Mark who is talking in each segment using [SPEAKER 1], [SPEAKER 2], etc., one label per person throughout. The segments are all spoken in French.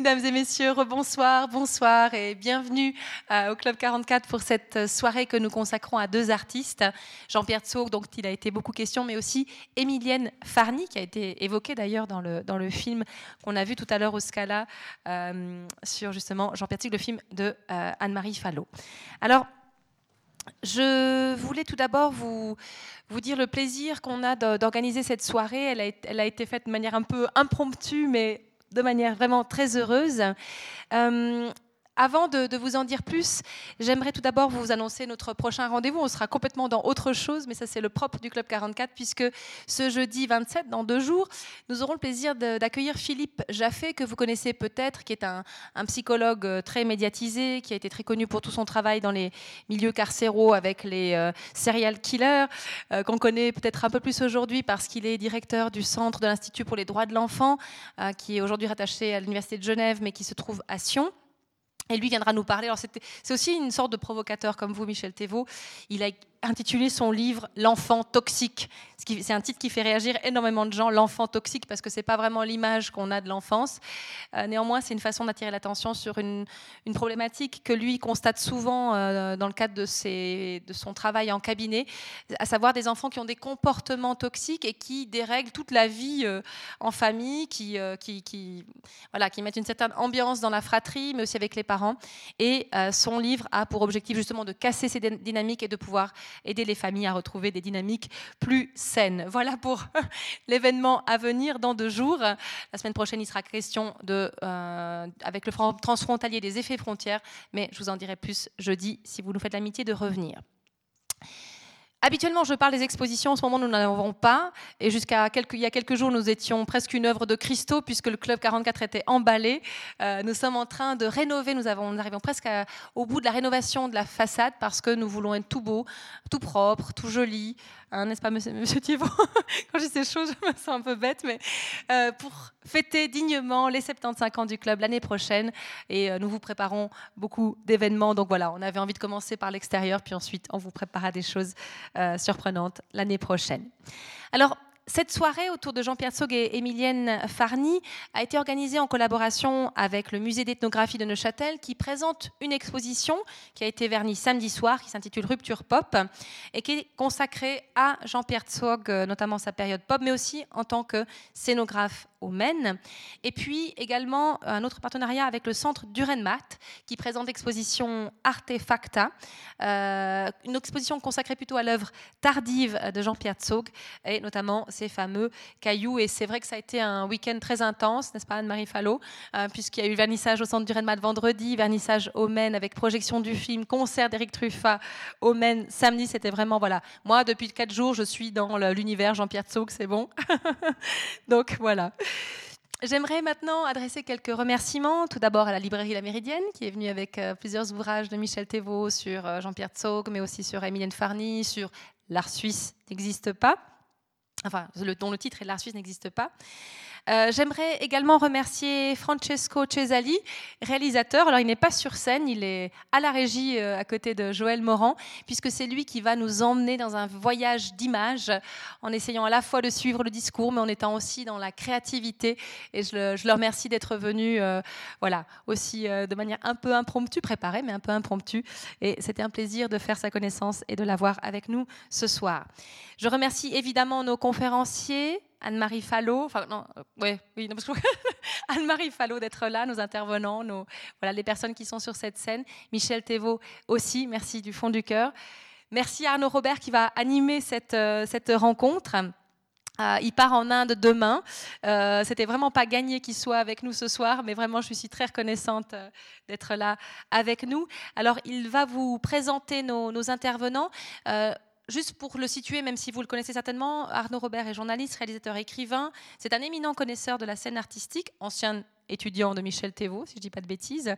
[SPEAKER 1] Mesdames et messieurs, rebonsoir, bonsoir et bienvenue euh, au Club 44 pour cette soirée que nous consacrons à deux artistes, Jean-Pierre Tsog, dont il a été beaucoup question, mais aussi Émilienne Farny, qui a été évoquée d'ailleurs dans le, dans le film qu'on a vu tout à l'heure au Scala euh, sur justement Jean-Pierre Tsog, le film de euh, Anne-Marie Fallot. Alors, je voulais tout d'abord vous, vous dire le plaisir qu'on a d'organiser cette soirée. Elle a, été faite de manière un peu impromptue, mais de manière vraiment très heureuse. Euh, avant de, vous en dire plus, j'aimerais tout d'abord vous annoncer notre prochain rendez-vous. On sera complètement dans autre chose, mais ça c'est le propre du Club 44, puisque ce jeudi 27, dans deux jours, nous aurons le plaisir d'accueillir Philippe Jaffé, que vous connaissez peut-être, qui est un, psychologue euh, très médiatisé, qui a été très connu pour tout son travail dans les milieux carcéraux avec les euh, serial killers, euh, qu'on connaît peut-être un peu plus aujourd'hui parce qu'il est directeur du Centre de l'Institut pour les droits de l'enfant, qui est aujourd'hui rattaché à l'Université de Genève, mais qui se trouve à Sion. Et lui viendra nous parler. C'est aussi une sorte de provocateur comme vous, Michel Thévaux. Il a intitulé son livre L'enfant toxique. C'est un titre qui fait réagir énormément de gens, l'enfant toxique, parce que c'est pas vraiment l'image qu'on a de l'enfance. Euh, néanmoins, c'est une façon d'attirer l'attention sur une, problématique que lui constate souvent euh, dans le cadre de, ses, de, son travail en cabinet, à savoir des enfants qui ont des comportements toxiques et qui dérèglent toute la vie euh, en famille, qui, qui, qui, voilà, qui mettent une certaine ambiance dans la fratrie, mais aussi avec les parents. Et son livre a pour objectif justement de casser ces dynamiques et de pouvoir aider les familles à retrouver des dynamiques plus saines. Voilà pour l'événement à venir dans deux jours. La semaine prochaine, il sera question de, euh, avec le transfrontalier des effets frontières, mais je vous en dirai plus jeudi si vous nous faites l'amitié de revenir. Habituellement, je parle des expositions. En ce moment, nous n'en avons pas. Et jusqu'à il y a quelques jours, nous étions presque une œuvre de Christo, puisque le Club 44 était emballé. Euh, nous sommes en train de rénover. Nous, avons, nous arrivons presque au bout de la rénovation de la façade, parce que nous voulons être tout beau, tout propre, tout joli, Hein, n'est-ce pas, monsieur, monsieur Thiebaud Quand je dis ces choses, je me sens un peu bête, mais euh, pour fêter dignement les 75 ans du club l'année prochaine. Et euh, nous vous préparons beaucoup d'événements. Donc voilà, on avait envie de commencer par l'extérieur, puis ensuite on vous préparera des choses euh, surprenantes l'année prochaine. Alors, cette soirée autour de Jean-Pierre Sog et Émilienne Farny a été organisée en collaboration avec le musée d'ethnographie de Neuchâtel qui présente une exposition qui a été vernie samedi soir qui s'intitule Rupture Pop et qui est consacrée à Jean-Pierre Sog, notamment sa période pop, mais aussi en tant que scénographe au Maine. Et puis également un autre partenariat avec le centre d'Urenmat qui présente l'exposition Artefacta, euh, une exposition consacrée plutôt à l'œuvre tardive de Jean-Pierre Zog et notamment ces fameux cailloux. Et c'est vrai que ça a été un week-end très intense, n'est-ce pas Anne-Marie Fallot euh, Puisqu'il y a eu vernissage au centre d'Urenmat vendredi, vernissage au Maine avec projection du film, concert d'Éric Truffat au Maine samedi. C'était vraiment, voilà, moi depuis quatre jours, je suis dans l'univers Jean-Pierre Zog, c'est bon. Donc voilà. J'aimerais maintenant adresser quelques remerciements. Tout d'abord à la librairie La Méridienne, qui est venue avec euh, plusieurs ouvrages de Michel Thévaux sur euh, Jean-Pierre Tsog, mais aussi sur Emilienne Farny, sur L'art suisse n'existe pas. Enfin, dont le titre est L'art suisse n'existe pas. Euh, j'aimerais également remercier Francesco Cesali, réalisateur. Alors, il n'est pas sur scène, il est à la régie euh, à côté de Joël Morand, puisque c'est lui qui va nous emmener dans un voyage d'images, en essayant à la fois de suivre le discours, mais en étant aussi dans la créativité. Et je le, remercie d'être venu, euh, voilà, aussi de manière un peu impromptue, préparée, mais un peu impromptue. Et c'était un plaisir de faire sa connaissance et de l'avoir avec nous ce soir. Je remercie évidemment nos conférenciers, Anne-Marie Fallot, enfin non, euh, ouais, oui, Anne-Marie Fallot d'être là, nos intervenants, nos, voilà, les personnes qui sont sur cette scène, Michel Thévaux aussi, merci du fond du cœur. Merci à Arnaud Robert qui va animer cette, euh, cette rencontre. Euh, il part en Inde demain. Euh, C'était vraiment pas gagné qu'il soit avec nous ce soir, mais vraiment, je suis très reconnaissante d'être là avec nous. Alors, il va vous présenter nos intervenants. Juste pour le situer, même si vous le connaissez certainement, Arnaud Robert est journaliste, réalisateur, écrivain. C'est un éminent connaisseur de la scène artistique, ancien étudiant de Michel Thévaux, si je ne dis pas de bêtises.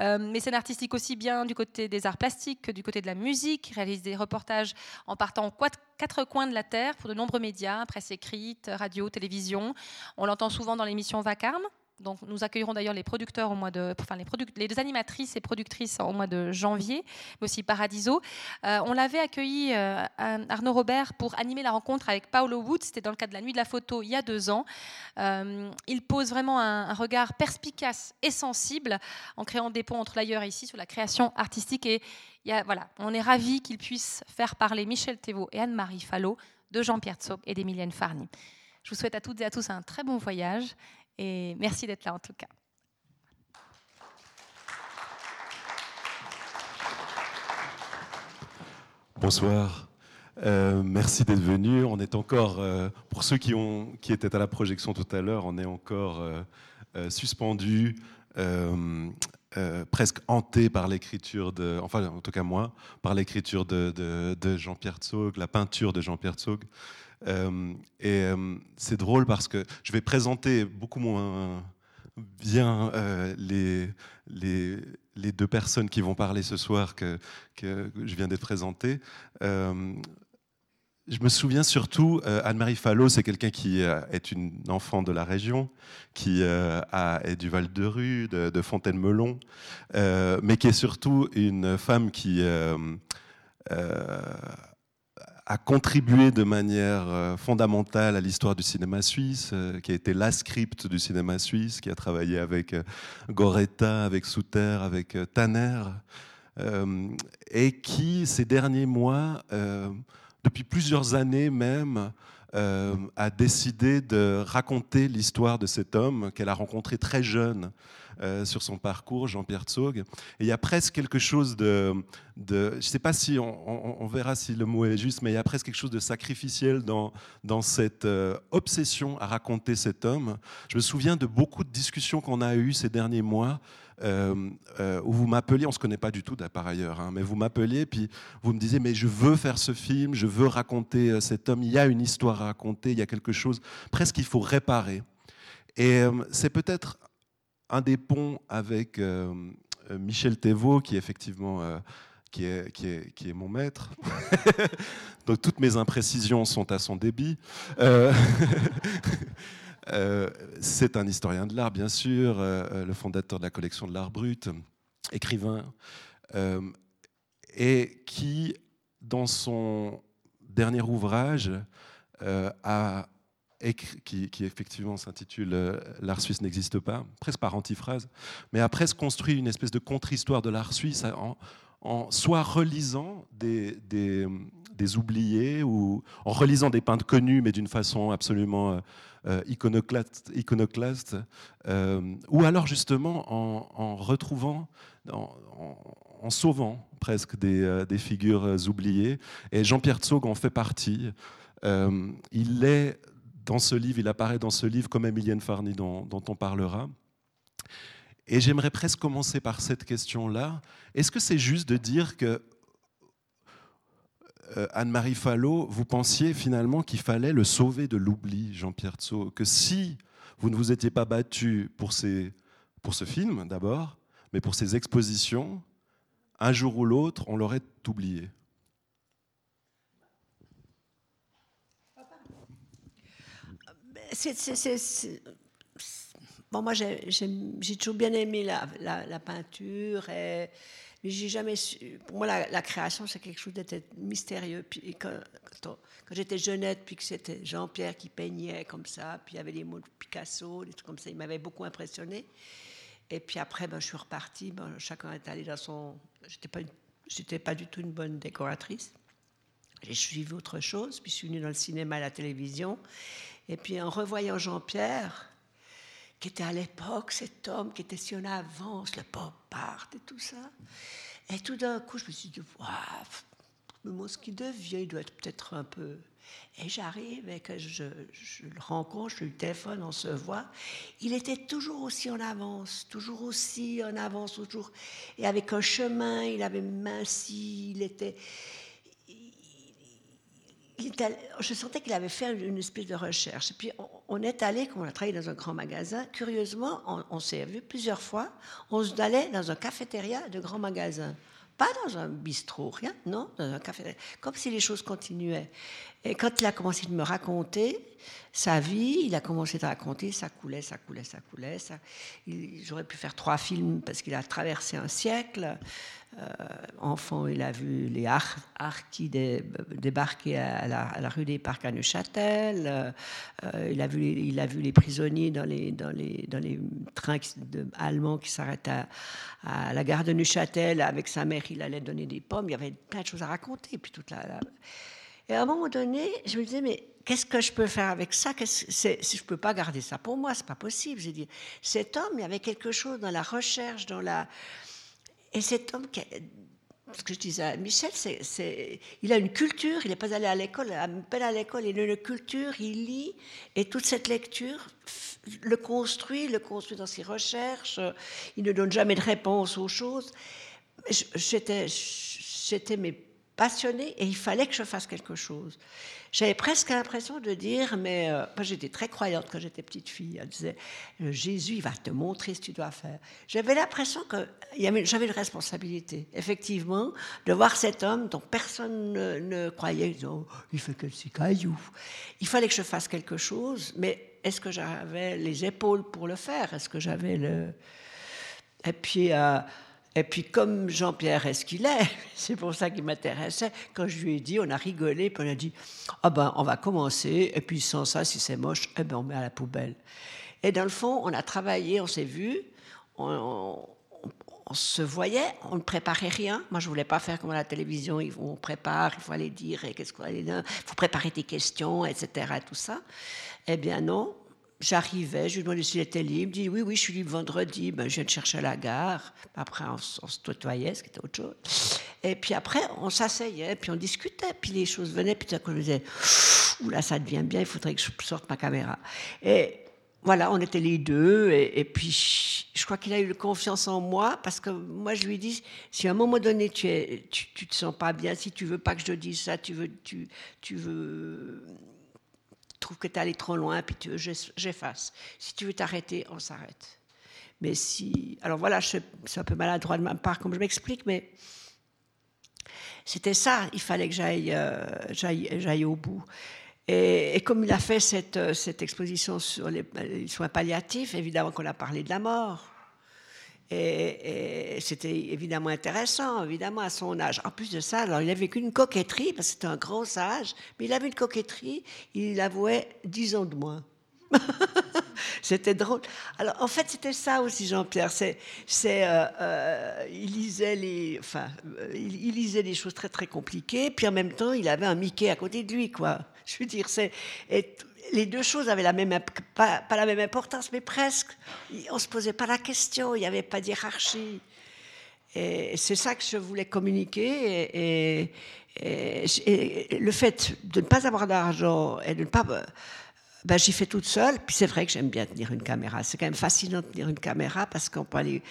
[SPEAKER 1] Euh, mais scène artistique aussi bien du côté des arts plastiques que du côté de la musique. Réalise des reportages en partant quatre, quatre coins de la Terre pour de nombreux médias, presse écrite, radio, télévision. On l'entend souvent dans l'émission Vacarme Donc, nous accueillerons d'ailleurs les producteurs au mois de, enfin les, les animatrices et productrices au mois de janvier, mais aussi Paradiso. Euh, on l'avait accueilli euh, Arnaud Robert pour animer la rencontre avec Paolo Wood. C'était dans le cadre de la Nuit de la photo il y a deux ans. Euh, il pose vraiment un, regard perspicace et sensible en créant des ponts entre l'ailleurs et ici sur la création artistique. Et y a, voilà, on est ravis qu'il puisse faire parler Michel Thévaux et Anne-Marie Fallot de Jean-Pierre Tsop et d'Emilienne Farny. Je vous souhaite à toutes et à tous un très bon voyage et merci d'être là en tout cas.
[SPEAKER 2] Bonsoir. Euh, merci d'être venu. On est encore, euh, pour ceux qui, ont, qui étaient à la projection tout à l'heure, on est encore euh, suspendu, presque hanté par l'écriture de, enfin en tout cas moi, par l'écriture de, de, de Jean-Pierre Tsog, la peinture de Jean-Pierre Tsog. Euh, et euh, c'est drôle parce que je vais présenter beaucoup moins bien euh, les, les, deux personnes qui vont parler ce soir que, que je viens d'être présenté. Je me souviens surtout, Anne-Marie Fallot, c'est quelqu'un qui est une enfant de la région, qui a, est du Val-de-Rue, de, de Fontaine-Melon, mais qui est surtout une femme qui a contribué de manière euh, fondamentale à l'histoire du cinéma suisse, euh, qui a été la script du cinéma suisse, qui a travaillé avec euh, Goretta, avec Souter, avec Tanner, et qui, ces derniers mois, depuis plusieurs années même, a décidé de raconter l'histoire de cet homme qu'elle a rencontré très jeune euh, sur son parcours, Jean-Pierre Tsog. Et il y a presque quelque chose de, je ne sais pas si on, verra si le mot est juste, mais il y a presque quelque chose de sacrificiel dans, cette euh, obsession à raconter cet homme. Je me souviens de beaucoup de discussions qu'on a eues ces derniers mois. Euh, où vous m'appeliez, on se connaît pas du tout par ailleurs, hein, mais vous m'appeliez, puis vous me disiez, mais je veux faire ce film, je veux raconter cet homme, il y a une histoire à raconter, il y a quelque chose, presque il faut réparer. Et c'est peut-être un des ponts avec euh, euh, Michel Thévaux, qui effectivement euh, qui, est, qui, est, qui, est, mon maître. Donc toutes mes imprécisions sont à son débit. c'est un historien de l'art, bien sûr, le fondateur de la collection de l'art brut, écrivain, et qui, dans son dernier ouvrage, a qui, effectivement s'intitule euh, L'art suisse n'existe pas, presque par antiphrase, mais a presque construit une espèce de contre-histoire de l'art suisse en, soit relisant des, des, oubliés ou en relisant des peintres connus, mais d'une façon absolument euh, euh iconoclaste, ou alors justement en, retrouvant, en, sauvant presque des, figures oubliées. Et Jean-Pierre Tsog en fait partie. il est dans ce livre, il apparaît dans ce livre comme Emilienne Farny dont, on parlera. Et j'aimerais presque commencer par cette question-là. Est-ce que c'est juste de dire que euh, Anne-Marie Fallot, vous pensiez finalement qu'il fallait le sauver de l'oubli, Jean-Pierre Tso, que si vous ne vous étiez pas battu pour, pour ce film d'abord, mais pour ces expositions, un jour ou l'autre, on l'aurait oublié?
[SPEAKER 3] Bon, moi, j'ai toujours bien aimé la, peinture, mais j'ai jamais su. Pour moi, la, création, c'est quelque chose d'être mystérieux. Quand, quand, j'étais jeunette, puis que c'était Jean-Pierre qui peignait comme ça, puis il y avait les mots de Picasso, des trucs comme ça, il m'avait beaucoup impressionné. Et puis après, ben, je suis repartie. Ben, chacun est allé dans son. J'étais pas, pas du tout une bonne décoratrice. J'ai suivi autre chose, puis je suis venue dans le cinéma et la télévision. Et puis en revoyant Jean-Pierre, qui était à l'époque cet homme qui était si en avance, le pop art et tout ça, et tout d'un coup, je me suis dit, waouh, ce qu'il devient, il doit être peut-être un peu. Et j'arrive et que je, je, le rencontre, je lui téléphone, on se voit. Il était toujours aussi en avance, toujours aussi en avance, toujours. Et avec un chemin, il avait minci, il était je sentais qu'il avait fait une espèce de recherche. Et puis on, est allé, quand on a travaillé dans un grand magasin, curieusement, on, s'est vu plusieurs fois, on allait dans un cafétéria de grand magasin. Pas dans un bistrot, rien, non, dans un cafétéria. Comme si les choses continuaient. Et quand il a commencé de me raconter sa vie, il a commencé à raconter, ça coulait, ça coulait, ça coulait. J'aurais pu faire trois films parce qu'il a traversé un siècle. Euh, enfant, il a vu les harkis débarquer à la, rue des Parcs à Neuchâtel. Euh, il, a vu les, prisonniers dans les, trains allemands qui s'arrêtent à, à, la gare de Neuchâtel. Avec sa mère, il allait donner des pommes. Il y avait plein de choses à raconter. Puis toute la, Et à un moment donné, je me disais, mais qu'est-ce que je peux faire avec ça? Je ne peux pas garder ça pour moi, c'est pas possible. J'ai dit, cet homme, il y avait quelque chose dans la recherche, dans la et cet homme, ce que je disais à Michel, il a une culture, il n'est pas allé à l'école, à peine à l'école, il a une culture, il lit, et toute cette lecture le construit, le construit dans ses recherches, il ne donne jamais de réponse aux choses. J'étais, j'étais mais passionnée et il fallait que je fasse quelque chose. J'avais presque l'impression de dire, mais euh, j'étais très croyante quand j'étais petite fille. Elle disait, euh, Jésus, il va te montrer ce que tu dois faire. J'avais l'impression que j'avais une responsabilité, effectivement, de voir cet homme dont personne ne, croyait. Oh, il fait que c'est caillou. Il fallait que je fasse quelque chose, mais est-ce que j'avais les épaules pour le faire? Est-ce que j'avais le. Et puis. Euh, et puis, comme Jean-Pierre est ce qu'il est, c'est pour ça qu'il m'intéressait, quand je lui ai dit, on a rigolé, puis on a dit Ah ben, on va commencer, et puis sans ça, si c'est moche, eh ben, on met à la poubelle. Et dans le fond, on a travaillé, on s'est vu, on, se voyait, on ne préparait rien. Moi, je voulais pas faire comme à la télévision, on prépare, il faut aller dire, qu'est-ce qu'on il faut préparer des questions, etc., tout ça. Eh bien non, J'arrivais, je lui demandais s'il était libre. Il dit oui, oui, je suis libre vendredi. Ben, je viens de chercher à la gare. Après, on, se tutoyait, ce qui était autre chose. Et puis après, on s'asseyait, puis on discutait, puis les choses venaient. Puis tout à coup, me disais, là, ça devient bien, il faudrait que je sorte ma caméra. Et voilà, on était les deux. Et, puis, je crois qu'il a eu confiance en moi, parce que moi, je lui dis, si à un moment donné, tu, es, tu, te sens pas bien, si tu veux pas que je te dise ça, tu veux trouve que tu es allé trop loin, puis tu j'efface. Si tu veux t'arrêter, on s'arrête. Mais si. Alors voilà, c'est un peu maladroit de ma part, comme je m'explique, mais c'était ça, il fallait que j'aille euh, j'aille au bout. Et, comme il a fait cette, cette exposition sur les soins palliatifs, évidemment qu'on a parlé de la mort. Et, c'était évidemment intéressant, évidemment, à son âge. En plus de ça, alors, il avait qu'une coquetterie, parce que c'était un grand sage, mais il avait une coquetterie, il avouait 10 ans de moins. c'était drôle. Alors, en fait, c'était ça aussi, Jean-Pierre. C'est, c'est, euh, euh, il lisait les, enfin, euh, il, lisait choses très très compliquées, puis en même temps, il avait un Mickey à côté de lui, quoi. Je veux dire, c'est, les deux choses avaient la même, pas, la même importance, mais presque. On ne se posait pas la question, il n'y avait pas de hiérarchie. Et c'est ça que je voulais communiquer. Et, le fait de ne pas avoir d'argent et de ne pas. Ben, j'y fais toute seule. Puis c'est vrai que j'aime bien tenir une caméra. C'est quand même fascinant de tenir une caméra parce qu'on peut aller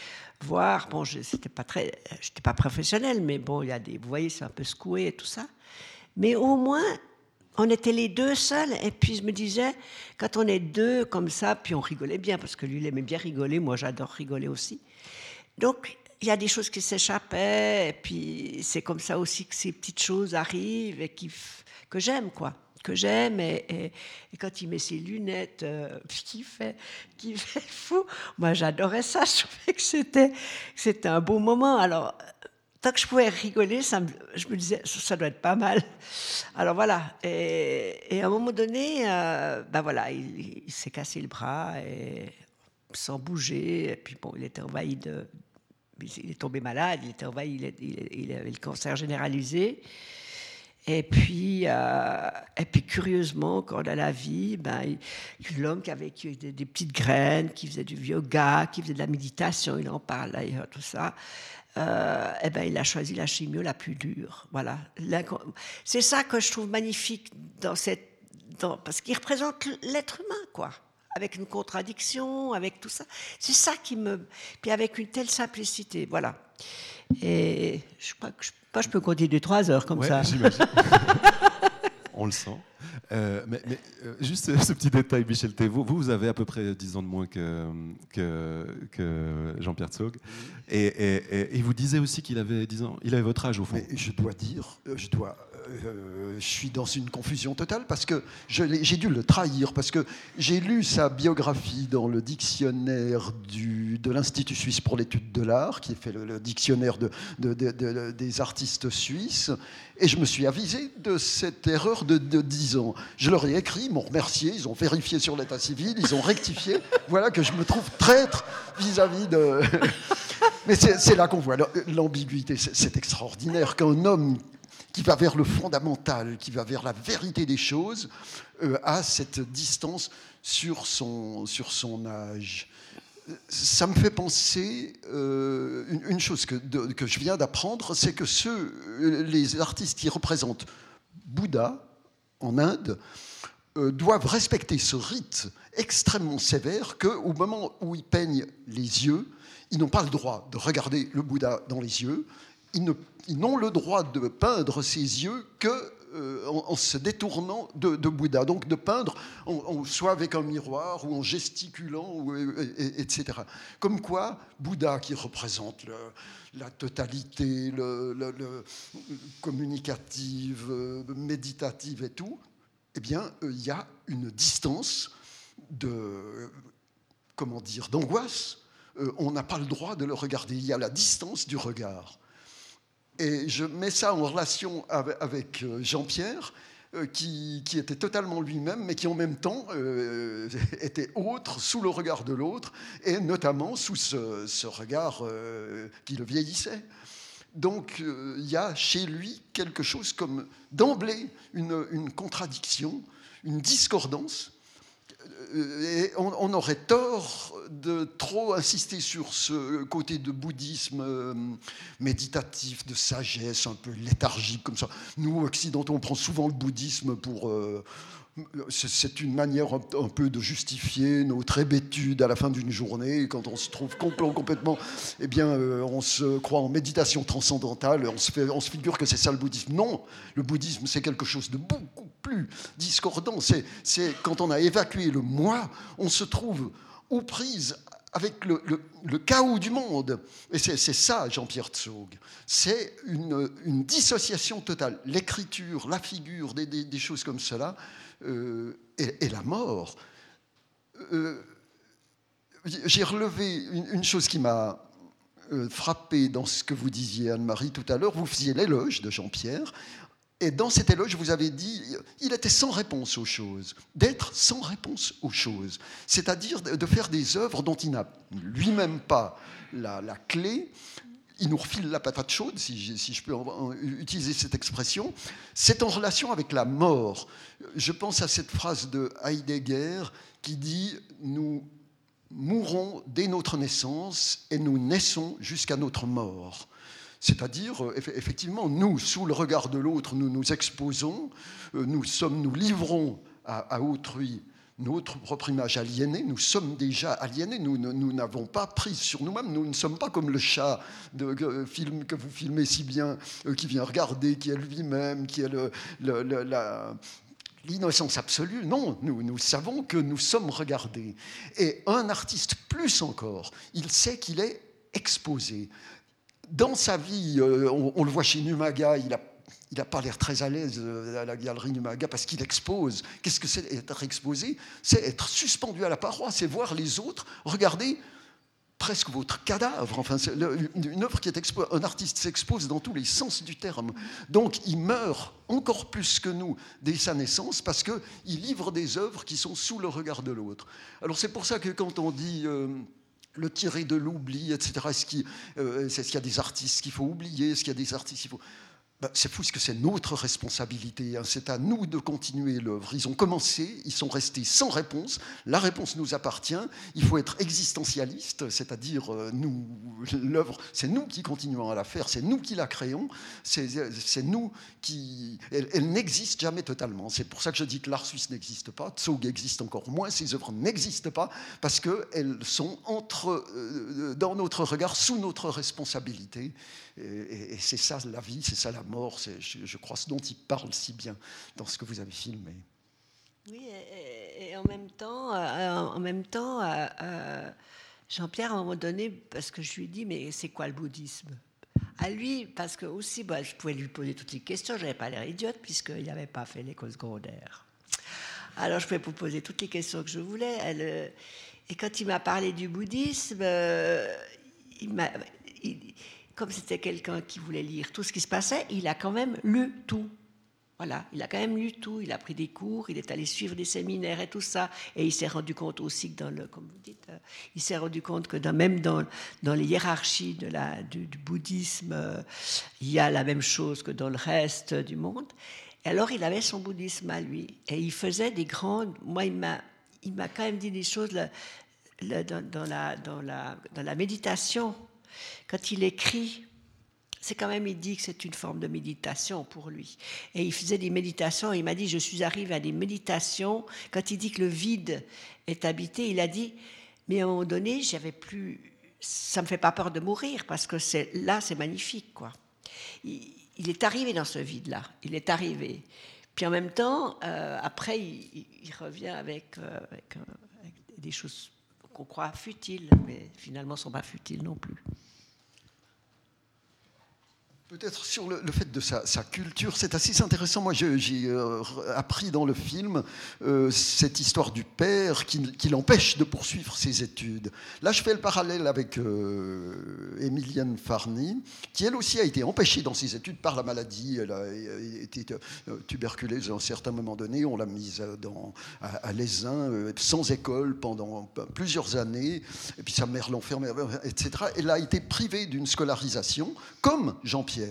[SPEAKER 3] voir. Bon, je n'étais pas très, pas professionnel, mais bon, il y a des, vous voyez, c'est un peu secoué et tout ça. Mais au moins, on était les deux seuls, et puis je me disais, quand on est deux comme ça, puis on rigolait bien, parce que lui, il aimait bien rigoler, moi j'adore rigoler aussi. Donc, il y a des choses qui s'échappaient, et puis c'est comme ça aussi que ces petites choses arrivent, et que j'aime, quoi que j'aime et, quand il met ses lunettes euh, qui fait qui fait fou moi j'adorais ça je trouvais que c'était c'était un beau moment alors tant que je pouvais rigoler, je me disais, ça, doit être pas mal. Alors voilà. Et, à un moment donné, euh, ben voilà, il, s'est cassé le bras et, sans bouger. Et puis bon, il. Il est tombé malade, il était envahi, il, avait le cancer généralisé. Et puis, euh, et puis curieusement, quand a la vie, ben, l'homme qui avait des, petites graines, qui faisait du yoga, qui faisait de la méditation, il en parle d'ailleurs, tout ça, euh, eh ben, il a choisi la chimio la plus dure. Voilà. C'est ça que je trouve magnifique dans cette, parce qu'il représente l'être humain, quoi. Avec une contradiction, avec tout ça. C'est ça qui me. Puis avec une telle simplicité, voilà. Et je crois que je, pas, je peux continuer trois heures comme ça.
[SPEAKER 2] On le sent. Euh, mais, euh, juste ce petit détail, Michel Thévaux, vous, vous avez à peu près 10 ans de moins que, que, Jean-Pierre Tsog. Et, il vous disait aussi qu'il avait 10 ans. Il avait votre âge, au fond.
[SPEAKER 4] je dois dire, euh, je dois euh, je suis dans une confusion totale parce que j'ai dû le trahir, parce que j'ai lu sa biographie dans le dictionnaire du, de l'Institut suisse pour l'étude de l'art, qui est fait le, dictionnaire de, des artistes suisses, et je me suis avisé de cette erreur de, 10 ans. Je leur ai écrit, ils m'ont remercié, ils ont vérifié sur l'état civil, ils ont rectifié. voilà que je me trouve traître vis-à-vis de... Mais c'est là qu'on voit l'ambiguïté. C'est extraordinaire qu'un homme qui va vers le fondamental, qui va vers la vérité des choses, euh, a cette distance sur son, sur son âge. Ça me fait penser euh, une, chose que, que je viens d'apprendre, c'est que ceux, les artistes qui représentent Bouddha en Inde euh, doivent respecter ce rite extrêmement sévère qu'au moment où ils peignent les yeux, ils n'ont pas le droit de regarder le Bouddha dans les yeux, ils n'ont le droit de peindre ses yeux que euh, en, se détournant de, Bouddha, donc de peindre soit avec un miroir ou en gesticulant, etc. Comme quoi, Bouddha qui représente la totalité le, le, communicative, euh, méditative et tout, eh bien, euh, il y a une distance comment dire, d'angoisse. on n'a pas le droit de le regarder. Il y a la distance du regard. Et je mets ça en relation avec euh, Jean-Pierre, euh, qui, était totalement lui-même, mais qui en même temps euh, était autre, sous le regard de l'autre, et notamment sous ce, regard qui le vieillissait. Donc il y a chez lui quelque chose comme d'emblée une contradiction, une discordance et on, aurait tort de trop insister sur ce côté de bouddhisme euh, méditatif, de sagesse, un peu léthargique comme ça. Nous, occidentaux, on prend souvent le bouddhisme pour... Euh, c'est une manière un peu de justifier notre hébétude à la fin d'une journée, quand on se trouve complètement, eh bien, euh, on se croit en méditation transcendantale, on se, on se figure que c'est ça le bouddhisme. Non, le bouddhisme, c'est quelque chose de beaucoup plus discordant. C'est quand on a évacué le moi, on se trouve aux prises avec le, chaos du monde. Et c'est ça, Jean-Pierre Tsog. C'est une, dissociation totale. L'écriture, la figure, des, choses comme cela, euh, et, la mort. Euh, j'ai relevé une, chose qui m'a euh, frappé dans ce que vous disiez, Anne-Marie, tout à l'heure. Vous faisiez l'éloge de Jean-Pierre. Et dans cet éloge, vous avez dit, il était sans réponse aux choses, d'être sans réponse aux choses, c'est-à-dire de faire des œuvres dont il n'a lui-même pas la, clé. Il nous refile la patate chaude, si je, peux utiliser cette expression. C'est en relation avec la mort. Je pense à cette phrase de Heidegger qui dit Nous mourons dès notre naissance et nous naissons jusqu'à notre mort. C'est-à-dire, euh, effectivement, nous, sous le regard de l'autre, nous nous exposons, euh, nous, sommes, nous livrons à, autrui notre propre image aliénée, nous sommes déjà aliénés, nous n'avons pas prise sur nous-mêmes, nous ne sommes pas comme le chat de, film que vous filmez si bien, euh, qui vient regarder, qui est lui-même, qui est le, l'innocence absolue. Non, nous, nous savons que nous sommes regardés. Et un artiste, plus encore, il sait qu'il est exposé dans sa vie, euh, on, le voit chez Numaga, il n'a il a pas l'air très à l'aise euh, à la galerie Numaga parce qu'il expose. Qu'est-ce que c'est être exposé? C'est être suspendu à la paroi, c'est voir les autres regarder presque votre cadavre. Enfin, une œuvre qui est exposée, un artiste s'expose dans tous les sens du terme. Donc, il meurt encore plus que nous dès sa naissance parce qu'il livre des œuvres qui sont sous le regard de l'autre. Alors, c'est pour ça que quand on dit euh, le tirer de l'oubli, etc. Est-ce qu'il euh, y a des artistes qu'il faut oublier? Est-ce qu'il y a des artistes qu'il faut... Ben, c'est fou, que c'est notre responsabilité. Hein. C'est à nous de continuer l'œuvre. Ils ont commencé, ils sont restés sans réponse. La réponse nous appartient. Il faut être existentialiste, c'est-à-dire euh, nous, l'œuvre, c'est nous qui continuons à la faire, c'est nous qui la créons, c'est nous qui. Elle, n'existe jamais totalement. C'est pour ça que je dis que l'art suisse n'existe pas. Zog existe encore moins. Ces œuvres n'existent pas parce qu'elles sont entre, euh, dans notre regard, sous notre responsabilité. Et, c'est ça la vie, c'est ça la mort, je, crois ce dont il parle si bien dans ce que vous avez filmé.
[SPEAKER 3] Oui, et, en même temps, euh, en même temps euh, euh, Jean-Pierre, à un moment donné, parce que je lui ai dit, mais c'est quoi le bouddhisme? À lui, parce que aussi, bah, je pouvais lui poser toutes les questions, je n'avais pas l'air idiote, puisqu'il n'avait pas fait l'école secondaire. Alors, je pouvais vous poser toutes les questions que je voulais. Et quand il m'a parlé du bouddhisme, euh, il comme c'était quelqu'un qui voulait lire tout ce qui se passait, il a quand même lu tout. Voilà, il a quand même lu tout, il a pris des cours, il est allé suivre des séminaires et tout ça. Et il s'est rendu compte aussi que dans le, comme vous dites, euh, il s'est rendu compte que dans, même dans, dans les hiérarchies du, bouddhisme, euh, il y a la même chose que dans le reste du monde. Et alors il avait son bouddhisme à lui. Et il faisait des grandes. Moi, il m'a, il m'a quand même dit des choses dans, la, dans, la, dans la méditation. Quand il écrit, c'est quand même, il dit que c'est une forme de méditation pour lui. Et il faisait des méditations, il m'a dit, je suis arrivé à des méditations, quand il dit que le vide est habité, il a dit, mais à un moment donné, j'avais plus, ça me fait pas peur de mourir, parce que là, c'est magnifique, quoi. Il, est arrivé dans ce vide-là, il est arrivé. Puis en même temps, euh, après, il, revient avec, euh, euh, avec des choses qu'on croit futiles, mais finalement ne sont pas futiles non plus.
[SPEAKER 4] Peut-être sur le, fait de sa, culture, c'est assez intéressant. Moi, j'ai euh, appris dans le film euh, cette histoire du père qui, l'empêche de poursuivre ses études. Là, je fais le parallèle avec euh, Emilienne Farny, qui elle aussi a été empêchée dans ses études par la maladie. Elle a été tuberculeuse à un certain moment donné. On l'a mise dans, à, à sans école pendant plusieurs années. Et puis sa mère l'enfermait, etc. Elle a été privée d'une scolarisation, comme Jean-Pierre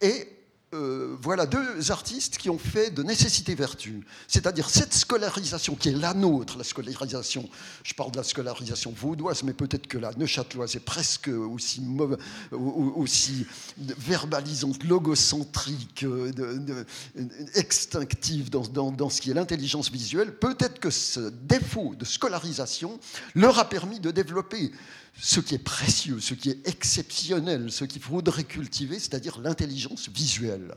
[SPEAKER 4] et euh, voilà deux artistes qui ont fait de nécessité vertu. C'est-à-dire cette scolarisation qui est la nôtre, la scolarisation, je parle de la scolarisation vaudoise, mais peut-être que la neuchâteloise est presque aussi, aussi verbalisante, logocentrique, euh, extinctive dans, dans ce qui est l'intelligence visuelle. Peut-être que ce défaut de scolarisation leur a permis de développer ce qui est précieux, ce qui est exceptionnel, ce qu'il faudrait cultiver, c'est-à-dire l'intelligence visuelle.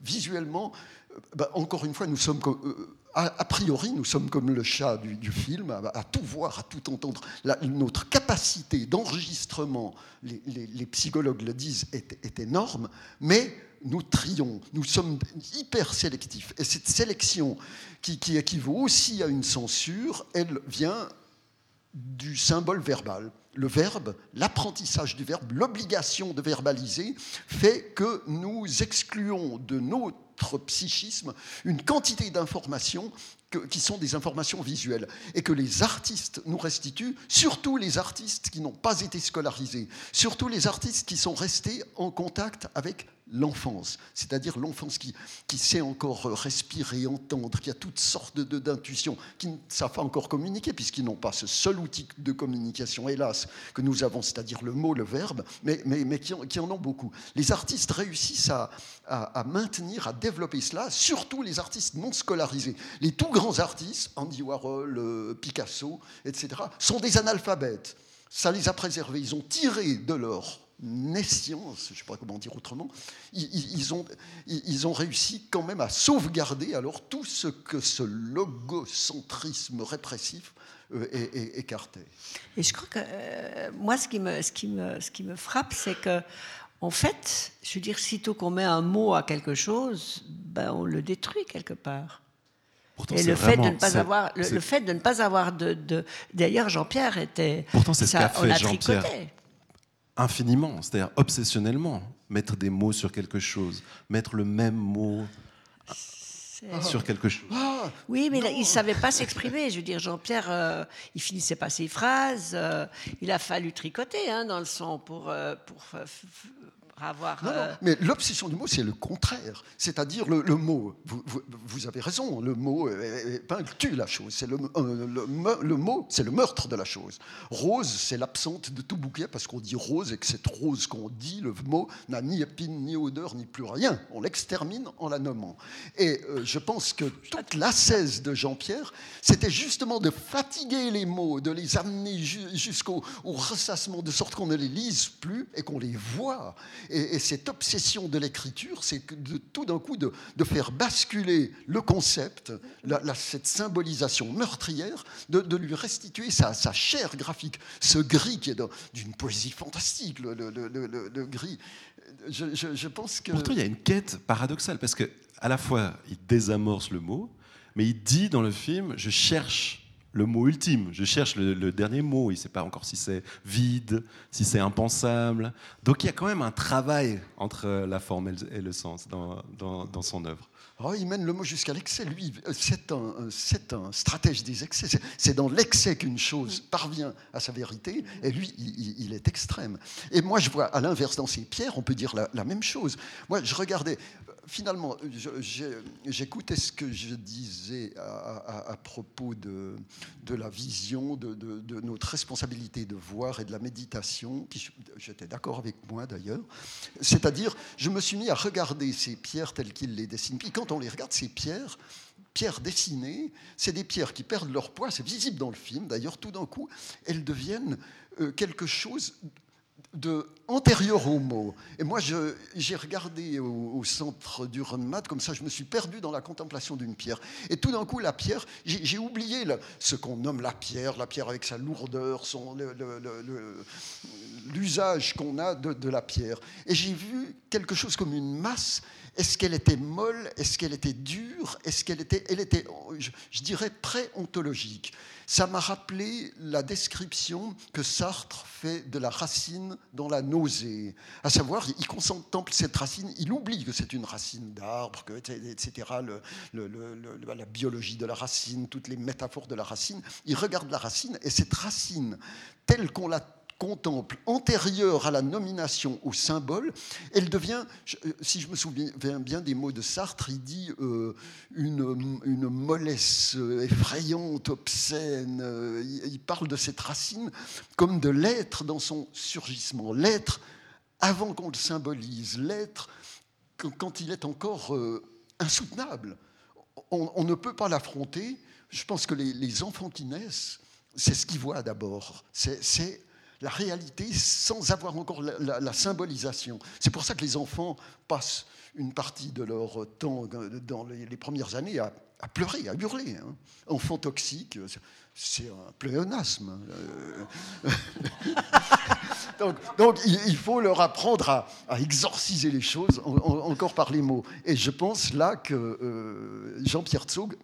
[SPEAKER 4] Visuellement, euh, bah, encore une fois, nous sommes euh, a, priori, nous sommes comme le chat du, film, à, tout voir, à tout entendre. notre capacité d'enregistrement, les, psychologues le disent, est, énorme, mais nous trions, nous sommes hyper sélectifs. Et cette sélection, qui, qui équivaut aussi à une censure, elle vient du symbole verbal. Le verbe, l'apprentissage du verbe, l'obligation de verbaliser fait que nous excluons de notre psychisme une quantité d'informations qui sont des informations visuelles et que les artistes nous restituent, surtout les artistes qui n'ont pas été scolarisés, surtout les artistes qui sont restés en contact avec l'enfance, c'est-à-dire l'enfance qui, qui sait encore respirer, entendre, qui a toutes sortes d'intuitions, qui ne savent pas encore communiquer, puisqu'ils n'ont pas ce seul outil de communication, hélas, que nous avons, c'est-à-dire le mot, le verbe, mais, mais, mais qui, en, ont beaucoup. Les artistes réussissent à, à, maintenir, à développer cela, surtout les artistes non scolarisés. Les tout grands artistes, Andy Warhol, euh, Picasso, etc., sont des analphabètes. Ça les a préservés. Ils ont tiré de leur nescience, je ne sais pas comment dire autrement, ils, ont, ils ont réussi quand même à sauvegarder alors tout ce que ce logocentrisme répressif euh, écartait.
[SPEAKER 3] Et je crois que euh, moi, ce qui me, ce qui me, ce qui me frappe, c'est que, en fait, je veux dire, sitôt qu'on met un mot à quelque chose, ben, on le détruit quelque part. Pourtant, et le fait, de ne pas avoir, le, fait de ne pas avoir de. D'ailleurs, Jean-Pierre était.
[SPEAKER 2] Pourtant, c'est ce qu'a fait Jean-Pierre infiniment, c'est-à-dire obsessionnellement, mettre des mots sur quelque chose, mettre le même mot sur quelque chose.
[SPEAKER 3] Ah, oui, mais il ne savait pas s'exprimer. Je veux dire, Jean-Pierre, euh, il finissait pas ses phrases. Euh, il a fallu tricoter hein, dans le son pour, euh, pour avoir.
[SPEAKER 4] Non, euh, mais l'obsession du mot, c'est le contraire. C'est-à-dire le, mot, vous, avez raison, le mot tue la chose. C'est le, euh, le, mot, c'est le meurtre de la chose. Rose, c'est l'absente de tout bouquet parce qu'on dit rose et que cette rose qu'on dit, le mot n'a ni épine, ni odeur, ni plus rien. On l'extermine en la nommant. Et euh, je pense que toute l'assaise de Jean-Pierre, c'était justement de fatiguer les mots, de les amener jusqu'au ressassement, de sorte qu'on ne les lise plus et qu'on les voit Et, cette obsession de l'écriture, c'est de, tout d'un coup de, faire basculer le concept, cette symbolisation meurtrière, de, lui restituer sa, chair graphique, ce gris qui est d'une poésie fantastique, le, gris. Je, pense que...
[SPEAKER 2] Pourtant, il y a une quête paradoxale, parce que à la fois, il désamorce le mot, mais il dit dans le film, je cherche le mot ultime. Je cherche le, dernier mot. Il ne sait pas encore si c'est vide, si c'est impensable. Donc il y a quand même un travail entre la forme et le sens dans, dans, son œuvre.
[SPEAKER 4] Oh, il mène le mot jusqu'à l'excès. Lui, c'est un, un stratège des excès. C'est dans l'excès qu'une chose parvient à sa vérité. Et lui, il, est extrême. Et moi, je vois à l'inverse dans ces pierres, on peut dire la même chose. Moi, je regardais finalement, j'écoutais ce que je disais à, propos de, la vision, de, notre responsabilité de voir et de la méditation, j'étais d'accord avec moi d'ailleurs. C'est-à-dire, je me suis mis à regarder ces pierres telles qu'il les dessine. Puis quand on les regarde, ces pierres, pierres dessinées, c'est des pierres qui perdent leur poids, c'est visible dans le film d'ailleurs, tout d'un coup, elles deviennent euh, quelque chose de antérieur au mot. Et moi, j'ai regardé au, centre du Runmat, comme ça, je me suis perdu dans la contemplation d'une pierre. Et tout d'un coup, la pierre, j'ai oublié ce qu'on nomme la pierre, la pierre avec sa lourdeur, l'usage qu'on a de, la pierre. Et j'ai vu quelque chose comme une masse. Est-ce qu'elle était molle? Est-ce qu'elle était dure? Est-ce qu'elle était, elle était, je, je dirais, pré-ontologique ça m'a rappelé la description que Sartre fait de la racine dans la nausée. À savoir, il contemple cette racine, il oublie que c'est une racine d'arbre, etc., la biologie de la racine, toutes les métaphores de la racine. Il regarde la racine et cette racine, telle qu'on l'a contemple, antérieure à la nomination au symbole, elle devient, euh, si je me souviens bien des mots de Sartre, il dit euh, une, mollesse effrayante, obscène. Euh, il parle de cette racine comme de l'être dans son surgissement, l'être avant qu'on le symbolise, l'être quand il est encore insoutenable. On, ne peut pas l'affronter. Je pense que les, les naissent, c'est ce qu'ils voient d'abord. C'est la réalité sans avoir encore la, symbolisation. C'est pour ça que les enfants passent une partie de leur temps dans les, premières années à, pleurer, à hurler. Hein. Enfant toxique, c'est un pléonasme. Euh. donc, il faut leur apprendre à, exorciser les choses encore par les mots. Et je pense là que euh, Jean-Pierre Tsog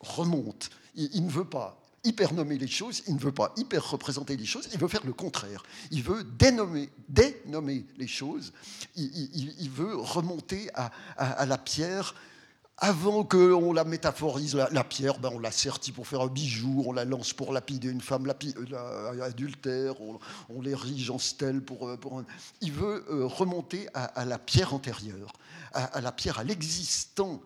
[SPEAKER 4] remonte. il ne veut pas hyper nommer les choses, il ne veut pas hyper représenter les choses, il veut faire le contraire. Il veut dénommer, dénommer les choses, il, veut remonter à, la pierre avant qu'on la métaphorise, la, pierre, ben on la sertit pour faire un bijou, on la lance pour lapider une femme euh, adultère, on, l'érige en stèle pour... Euh, Il veut euh, remonter à, la pierre antérieure, à la pierre, à l'existant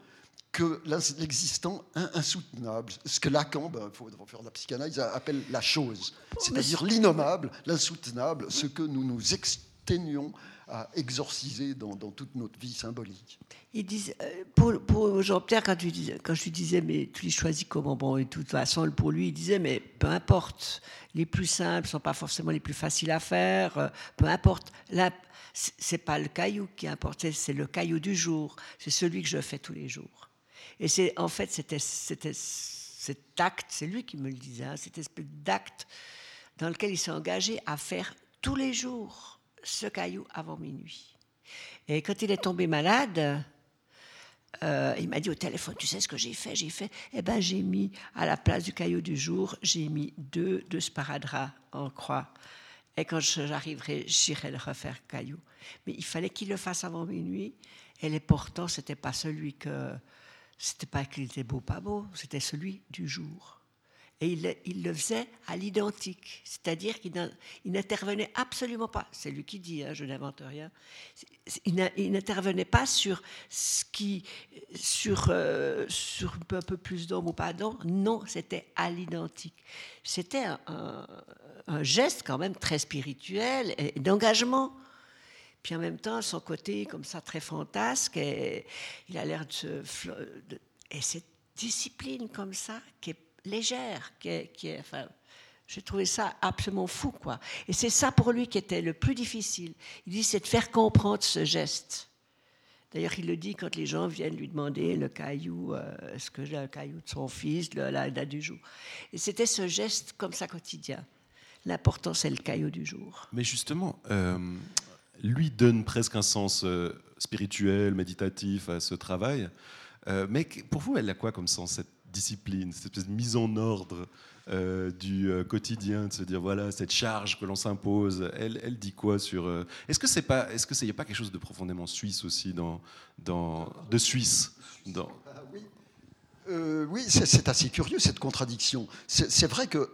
[SPEAKER 4] que l'existant insoutenable, ce que Lacan, il ben, faut, faire de la psychanalyse, appelle la chose, c'est-à-dire l'innommable, l'insoutenable, ce que nous nous exténuons à exorciser dans, toute notre vie symbolique.
[SPEAKER 3] Il euh, pour, pour Jean-Pierre, quand, quand, je lui disais, mais tu les choisis comment? Bon, et de toute façon, pour lui, il disait, mais peu importe, les plus simples ne sont pas forcément les plus faciles à faire, euh, peu importe. Là, c'est pas le caillou qui importe, c'est le caillou du jour, c'est celui que je fais tous les jours. Et c'est en fait c'était, cet acte, c'est lui qui me le disait, hein, cet espèce d'acte dans lequel il s'est engagé à faire tous les jours ce caillou avant minuit. Et quand il est tombé malade, euh, il m'a dit au téléphone, tu sais ce que j'ai fait J'ai fait, eh ben j'ai mis à la place du caillou du jour, j'ai mis deux, deux sparadraps en croix. Et quand j'arriverai, j'irai le refaire caillou. Mais il fallait qu'il le fasse avant minuit. Et les portants, c'était pas celui que c'était pas qu'il était beau, pas beau, c'était celui du jour. Et il, le faisait à l'identique, c'est-à-dire qu'il n'intervenait absolument pas. C'est lui qui dit, hein, je n'invente rien. Il n'intervenait pas sur ce qui, sur, euh, sur un peu plus d'hommes ou pas d'hommes. Non, c'était à l'identique. C'était un, geste quand même très spirituel et d'engagement. Puis en même temps, son côté comme ça très fantasque, et il a l'air de se. et cette discipline comme ça, qui est légère, qui est, enfin, J'ai trouvé ça absolument fou, quoi. Et c'est ça pour lui qui était le plus difficile. Il dit, c'est de faire comprendre ce geste. D'ailleurs, il le dit quand les gens viennent lui demander le caillou, euh, est-ce que j'ai un caillou de son fils, la date du jour. Et c'était ce geste comme ça quotidien. L'important, c'est le caillou du jour.
[SPEAKER 2] Mais justement, euh, lui donne presque un sens euh, spirituel, méditatif à ce travail. mais pour vous, elle a quoi comme sens, cette discipline, cette mise en ordre euh, du euh, quotidien, de se dire voilà cette charge que l'on s'impose. Elle, elle, dit quoi sur euh, Est-ce que c'est pas, est-ce que c'est pas quelque chose de profondément suisse aussi dans, dans de Suisse dans...
[SPEAKER 4] Ah oui c'est assez curieux cette contradiction. C'est vrai que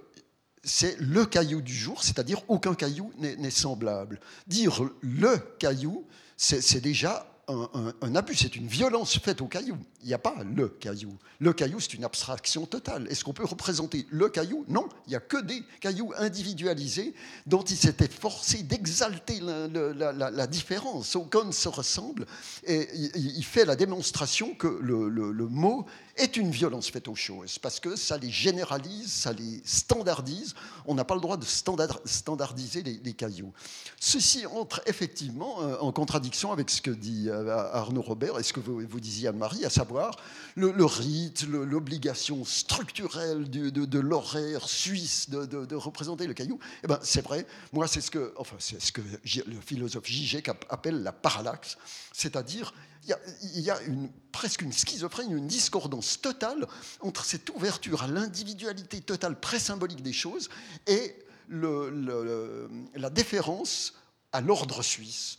[SPEAKER 4] c'est le caillou du jour, c'est-à-dire aucun caillou n'est semblable. Dire le caillou, c'est déjà un, abus, c'est une violence faite au caillou. Il n'y a pas le caillou. Le caillou, c'est une abstraction totale. Est-ce qu'on peut représenter le caillou? Non, il n'y a que des cailloux individualisés dont il s'était forcé d'exalter la, différence. Aucun ne se ressemble. Et il, fait la démonstration que le mot est une violence faite aux choses, parce que ça les généralise, ça les standardise. On n'a pas le droit de standardiser les, cailloux. Ceci entre effectivement euh, en contradiction avec ce que dit euh, Arnaud Robert et ce que vous, disiez Anne-Marie, à savoir le, rite, l'obligation structurelle de, l'horaire suisse de, représenter le caillou. Eh ben, c'est vrai, moi c'est ce que, enfin, c'est ce que le philosophe Zizek appelle la parallaxe, c'est-à-dire il y a, presque une schizophrénie, une discordance totale entre cette ouverture à l'individualité totale pré-symbolique des choses et la déférence à l'ordre suisse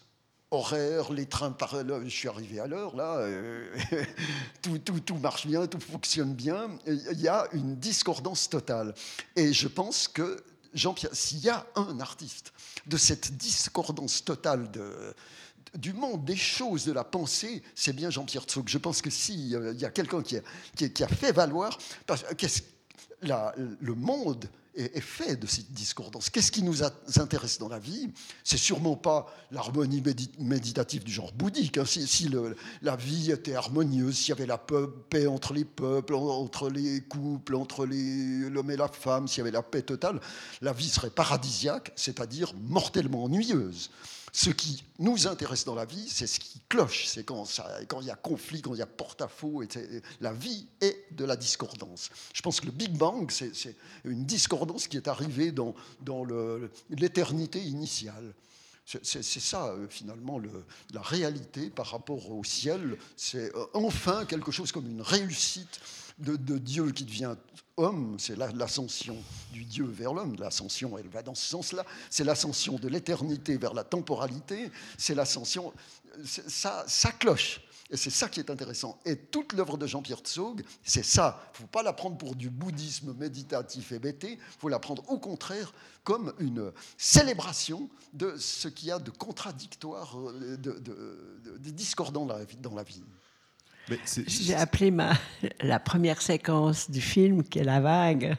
[SPEAKER 4] horaire, les trains par je suis arrivé à l'heure, là, euh, tout, tout, tout, marche bien, tout fonctionne bien. Il y a une discordance totale. Et je pense que Jean-Pierre, s'il y a un artiste de cette discordance totale de, du monde des choses, de la pensée, c'est bien Jean-Pierre Tsog. Je pense que s'il y a quelqu'un qui, a fait valoir, le monde est, fait de cette discordance. Qu'est-ce qui nous intéresse dans la vie? C'est sûrement pas l'harmonie méditative du genre bouddhique. Hein. Si, la vie était harmonieuse, s'il y avait la paix entre les peuples, entre les couples, entre l'homme et la femme, s'il y avait la paix totale, la vie serait paradisiaque, c'est-à-dire mortellement ennuyeuse. Ce qui nous intéresse dans la vie, c'est ce qui cloche, c'est quand, il y a conflit, quand il y a porte-à-faux. La vie est de la discordance. Je pense que le Big Bang, c'est une discordance qui est arrivée dans, l'éternité initiale. C'est ça, euh, finalement, le, la réalité par rapport au ciel. C'est euh, enfin quelque chose comme une réussite de, Dieu qui devient homme, c'est l'ascension du Dieu vers l'homme. L'ascension, elle va dans ce sens-là. C'est l'ascension de l'éternité vers la temporalité. C'est l'ascension. Ça, ça cloche. Et c'est ça qui est intéressant. Et toute l'œuvre de Jean-Pierre Tsog, c'est ça. Il ne faut pas la prendre pour du bouddhisme méditatif et bêté. Il faut la prendre au contraire comme une célébration de ce qu'il y a de contradictoire, de, de discordant dans la vie.
[SPEAKER 3] J'ai appelé ma, la première séquence du film, qui est la vague,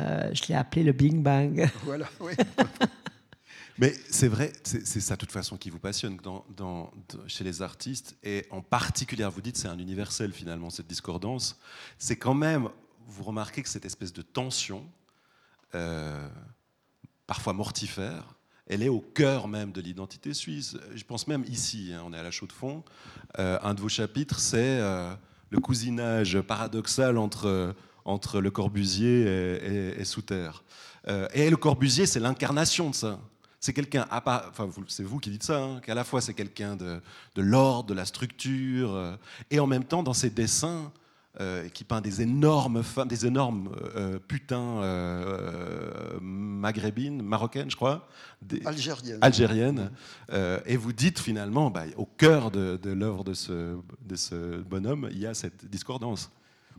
[SPEAKER 3] euh, je l'ai appelé le Bing Bang.
[SPEAKER 4] Voilà, oui.
[SPEAKER 2] Mais c'est vrai, c'est ça de toute façon qui vous passionne dans, chez les artistes, et en particulier, vous dites c'est un universel finalement, cette discordance, c'est quand même, vous remarquez que cette espèce de tension, euh, parfois mortifère, elle est au cœur même de l'identité suisse. Je pense même ici, hein, on est à la chaux de fond, euh, un de vos chapitres, c'est euh, le cousinage paradoxal entre, entre le Corbusier et, et, Souterre. Euh, et le Corbusier, c'est l'incarnation de ça. C'est quelqu'un, enfin, c'est vous qui dites ça, hein, qu'à la fois c'est quelqu'un de, de l'ordre, de la structure, et en même temps, dans ses dessins, euh, qui peint des énormes femmes, des énormes euh, putains euh, maghrébines, marocaines, je crois.
[SPEAKER 4] algériennes.
[SPEAKER 2] Algériennes. et vous dites finalement, bah, au cœur de, de l'œuvre de ce, de ce bonhomme, il y a cette discordance.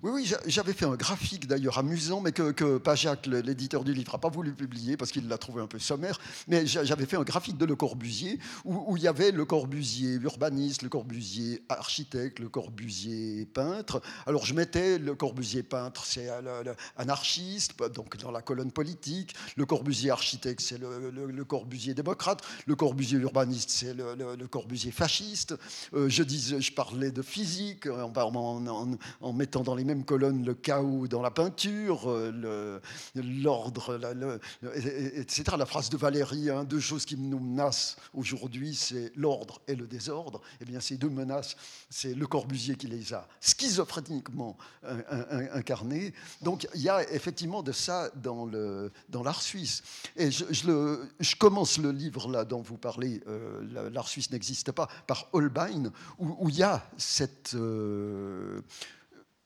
[SPEAKER 4] Oui, oui, j'avais fait un graphique d'ailleurs amusant, mais que, que Pajac, l'éditeur du livre, n'a pas voulu publier parce qu'il l'a trouvé un peu sommaire. Mais j'avais fait un graphique de Le Corbusier où, il y avait Le Corbusier urbaniste, Le Corbusier architecte, Le Corbusier peintre. Alors je mettais Le Corbusier peintre, c'est anarchiste, donc dans la colonne politique. Le Corbusier architecte, c'est le, Corbusier démocrate. Le Corbusier urbaniste, c'est le, Corbusier fasciste. Euh, je, dis, je parlais de physique en, en mettant dans les mêmes colonne le chaos dans la peinture, l'ordre, etc. La phrase de Valérie, hein, deux choses qui nous menacent aujourd'hui, c'est l'ordre et le désordre. Eh bien, ces deux menaces, c'est Le Corbusier qui les a schizophréniquement incarnées. Donc, il y a effectivement de ça dans l'art suisse. Et je, commence le livre là dont vous parlez, l'art suisse n'existe pas, par Holbein, où, il y a cette... Euh,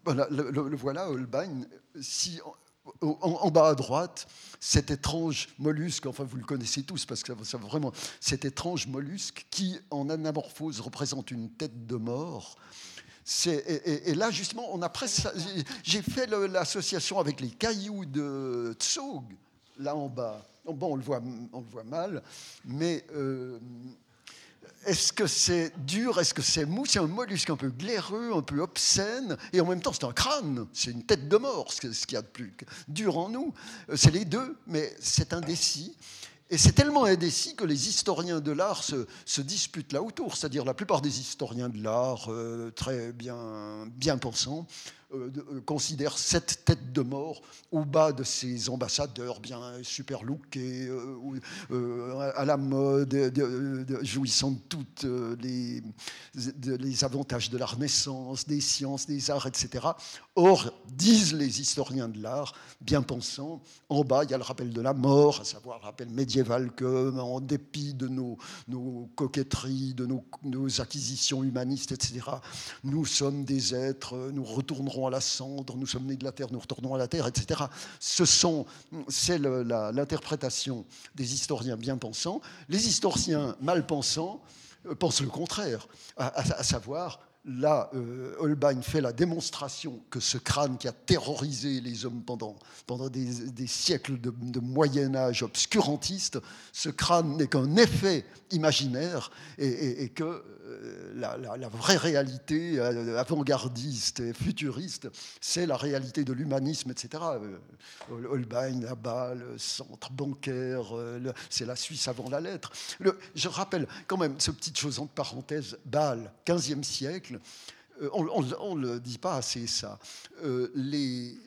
[SPEAKER 4] voilà, le, voilà, Holbein. Si, en, bas à droite, cet étrange mollusque, enfin vous le connaissez tous parce que ça, vraiment, cet étrange mollusque qui en anamorphose représente une tête de mort. Et, là, justement, on. J'ai fait l'association avec les cailloux de Tsog, là en bas. Bon, on le voit, on le voit mal, mais euh, est-ce que c'est dur Est-ce que c'est mou? C'est un mollusque un peu glaireux, un peu obscène, et en même temps c'est un crâne, c'est une tête de mort, ce qu'il y a de plus dur en nous. Euh, c'est les deux, mais c'est indécis. Et c'est tellement indécis que les historiens de l'art se, disputent là autour, c'est-à-dire la plupart des historiens de l'art euh, très bien, bien pensants euh, euh, considère cette tête de mort au bas de ces ambassadeurs bien super lookés, euh, à la mode, jouissant de toutes les, avantages de la Renaissance, des sciences, des arts, etc. Or, disent les historiens de l'art, bien pensants, en bas, il y a le rappel de la mort, à savoir le rappel médiéval que, en dépit de nos, coquetteries, de nos acquisitions humanistes, etc., nous sommes des êtres, nous retournerons à la cendre, nous sommes nés de la terre, nous retournons à la terre, etc. Ce sont, c'est l'interprétation des historiens bien pensants. Les historiens mal pensants euh, pensent le contraire, à savoir là, euh, Holbein fait la démonstration que ce crâne qui a terrorisé les hommes pendant, pendant des, siècles de, Moyen Âge obscurantiste, ce crâne n'est qu'un effet imaginaire et, que euh, la, vraie réalité euh, avant-gardiste et futuriste, c'est la réalité de l'humanisme, etc. Holbein, là-bas, le centre bancaire, c'est la Suisse avant la lettre. je rappelle quand même, ce petite chose entre parenthèses, Bâle, 15e siècle, euh, on ne le dit pas assez ça. Euh,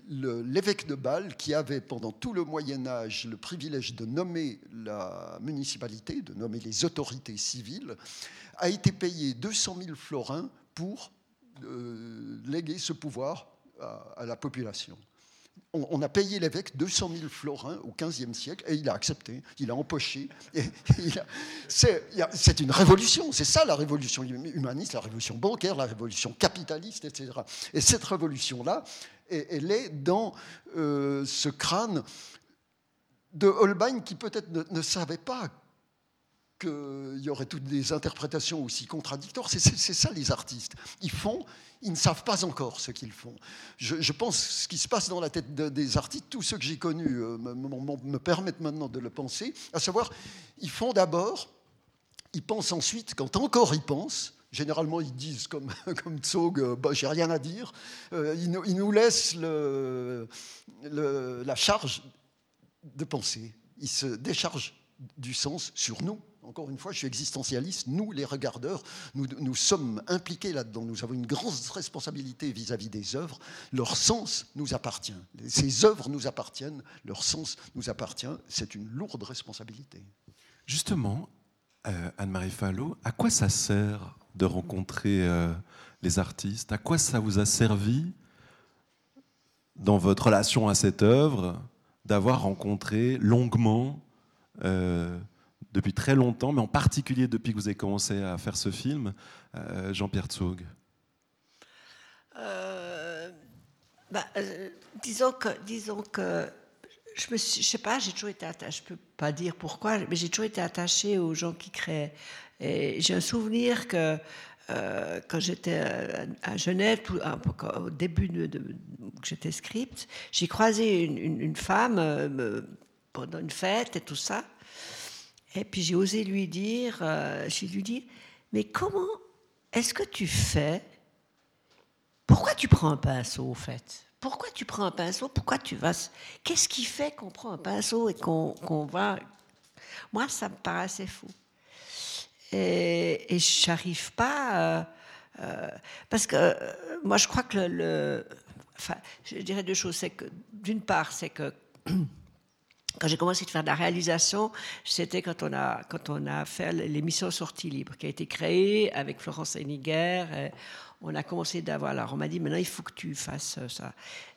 [SPEAKER 4] l'évêque de Bâle, qui avait pendant tout le Moyen Âge le privilège de nommer la municipalité, de nommer les autorités civiles, a été payé 200 000 florins pour euh, léguer ce pouvoir à la population on, a payé l'évêque 200 000 florins au XVe siècle et il a accepté, il a empoché. C'est une révolution, c'est ça la révolution humaniste, la révolution bancaire, la révolution capitaliste, etc. Et cette révolution-là, elle est dans euh, ce crâne de Holbein qui peut-être ne savait pas qu'il y aurait toutes des interprétations aussi contradictoires. C'est ça les artistes. Ils font, ils ne savent pas encore ce qu'ils font. Je, pense ce qui se passe dans la tête des artistes, tous ceux que j'ai connus euh, me, permettent maintenant de le penser, à savoir, ils font d'abord, ils pensent ensuite, quand encore ils pensent, Généralement, ils disent comme, comme Tsog, euh, bah, j'ai rien à dire. Euh, ils, nous, laissent la charge de penser. Ils se déchargent du sens sur nous encore une fois, je suis existentialiste. Nous, les regardeurs, nous, sommes impliqués là-dedans. Nous avons une grande responsabilité vis-à-vis des œuvres. Leur sens nous appartient. Ces œuvres nous appartiennent. Leur sens nous appartient. C'est une lourde responsabilité.
[SPEAKER 2] Justement, euh, Anne-Marie Fallot, à quoi ça sert de rencontrer euh, les artistes? À quoi ça vous a servi dans votre relation à cette œuvre d'avoir rencontré longuement euh, depuis très longtemps, mais en particulier depuis que vous avez commencé à faire ce film, euh, Jean-Pierre Tsog
[SPEAKER 3] euh, bah, euh, disons, que, disons que je ne sais pas, j'ai toujours été attachée, je ne peux pas dire pourquoi, mais j'ai toujours été attachée aux gens qui créent. Et j'ai un souvenir que quand j'étais à Genève, au début de, que j'étais script, j'ai croisé une femme pendant une fête et tout ça. Et puis j'ai osé lui dire, euh, j'ai lui dit, mais comment est-ce que tu fais? Pourquoi tu prends un pinceau au fait? Pourquoi tu prends un pinceau? Pourquoi tu vas Qu'est-ce qui fait qu'on prend un pinceau et qu'on va? Moi, ça me paraissait fou. Et, et j'arrive pas. Euh, euh, parce que moi, je crois que le, enfin, je dirais deux choses. C'est que, d'une part, c'est que quand j'ai commencé à faire de la réalisation, c'était quand on a fait l'émission Sortie libre, qui a été créée avec Florence Henniger. On a commencé d'avoir. Alors on m'a dit maintenant il faut que tu fasses ça.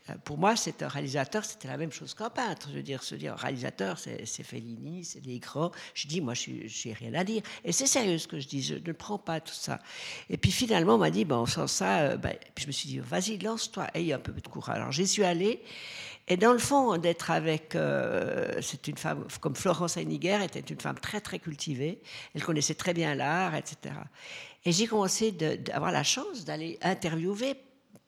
[SPEAKER 3] Euh, pour moi, c'est un réalisateur, c'était la même chose qu'un peintre. Je veux dire, se dire réalisateur, c'est Fellini, c'est les grands. Je dis, moi, je n'ai rien à dire. Et c'est sérieux ce que je dis, je ne prends pas tout ça. Et puis finalement, on m'a dit, bon, on sent ça. Euh, ben, puis je me suis dit, vas-y, lance-toi, aie un peu de courage. Alors j'y suis allée. Et dans le fond, d'être avec, euh, c'est une femme comme Florence Heiniger était une femme très très cultivée. Elle connaissait très bien l'art, etc. Et j'ai commencé d'avoir la chance d'aller interviewer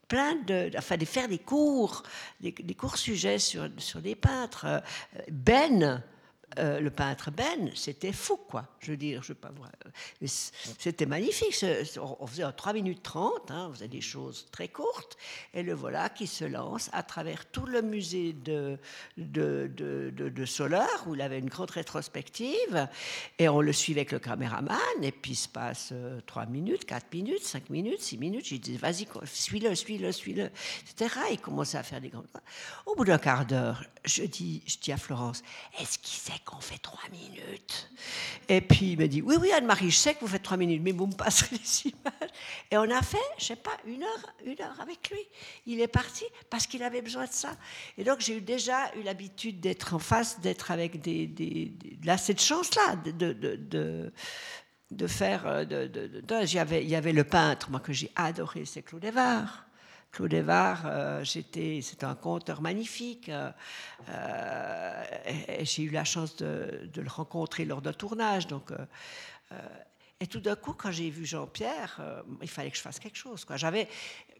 [SPEAKER 3] plein de, enfin, de faire des cours, des, cours sujets sur, sur des peintres. Euh, ben, euh, le peintre Ben, c'était fou, quoi. Je veux dire, je pas C'était magnifique. On faisait en 3 minutes 30, hein, on faisait des choses très courtes, et le voilà qui se lance à travers tout le musée de, de, de, de, Solar, où il avait une grande rétrospective, et on le suivait avec le caméraman, et puis il se passe 3 euh, minutes, 4 minutes, 5 minutes, 6 minutes. J'ai dit, vas-y, suis-le, suis-le, suis-le, etc. Il commençait à faire des grandes. Au bout d'un quart d'heure, je dis, je dis à Florence, est-ce qu'il sait qu'on fait trois minutes Et puis il me dit, oui, oui, Anne-Marie, je sais que vous faites trois minutes, mais vous me passerez les images. Et on a fait, je sais pas, une heure, une heure avec lui. Il est parti parce qu'il avait besoin de ça. Et donc j'ai déjà eu l'habitude d'être en face, d'être avec des, là, cette chance-là, de, de, de de faire. De, de, de, il, y il y avait le peintre, moi, que j'ai adoré, c'est Claude Evard. Claude Evard, euh, c'est un conteur magnifique. Euh, euh, j'ai eu la chance de, le rencontrer lors d'un tournage. Donc, et tout d'un coup, quand j'ai vu Jean-Pierre, il fallait que je fasse quelque chose. J'avais,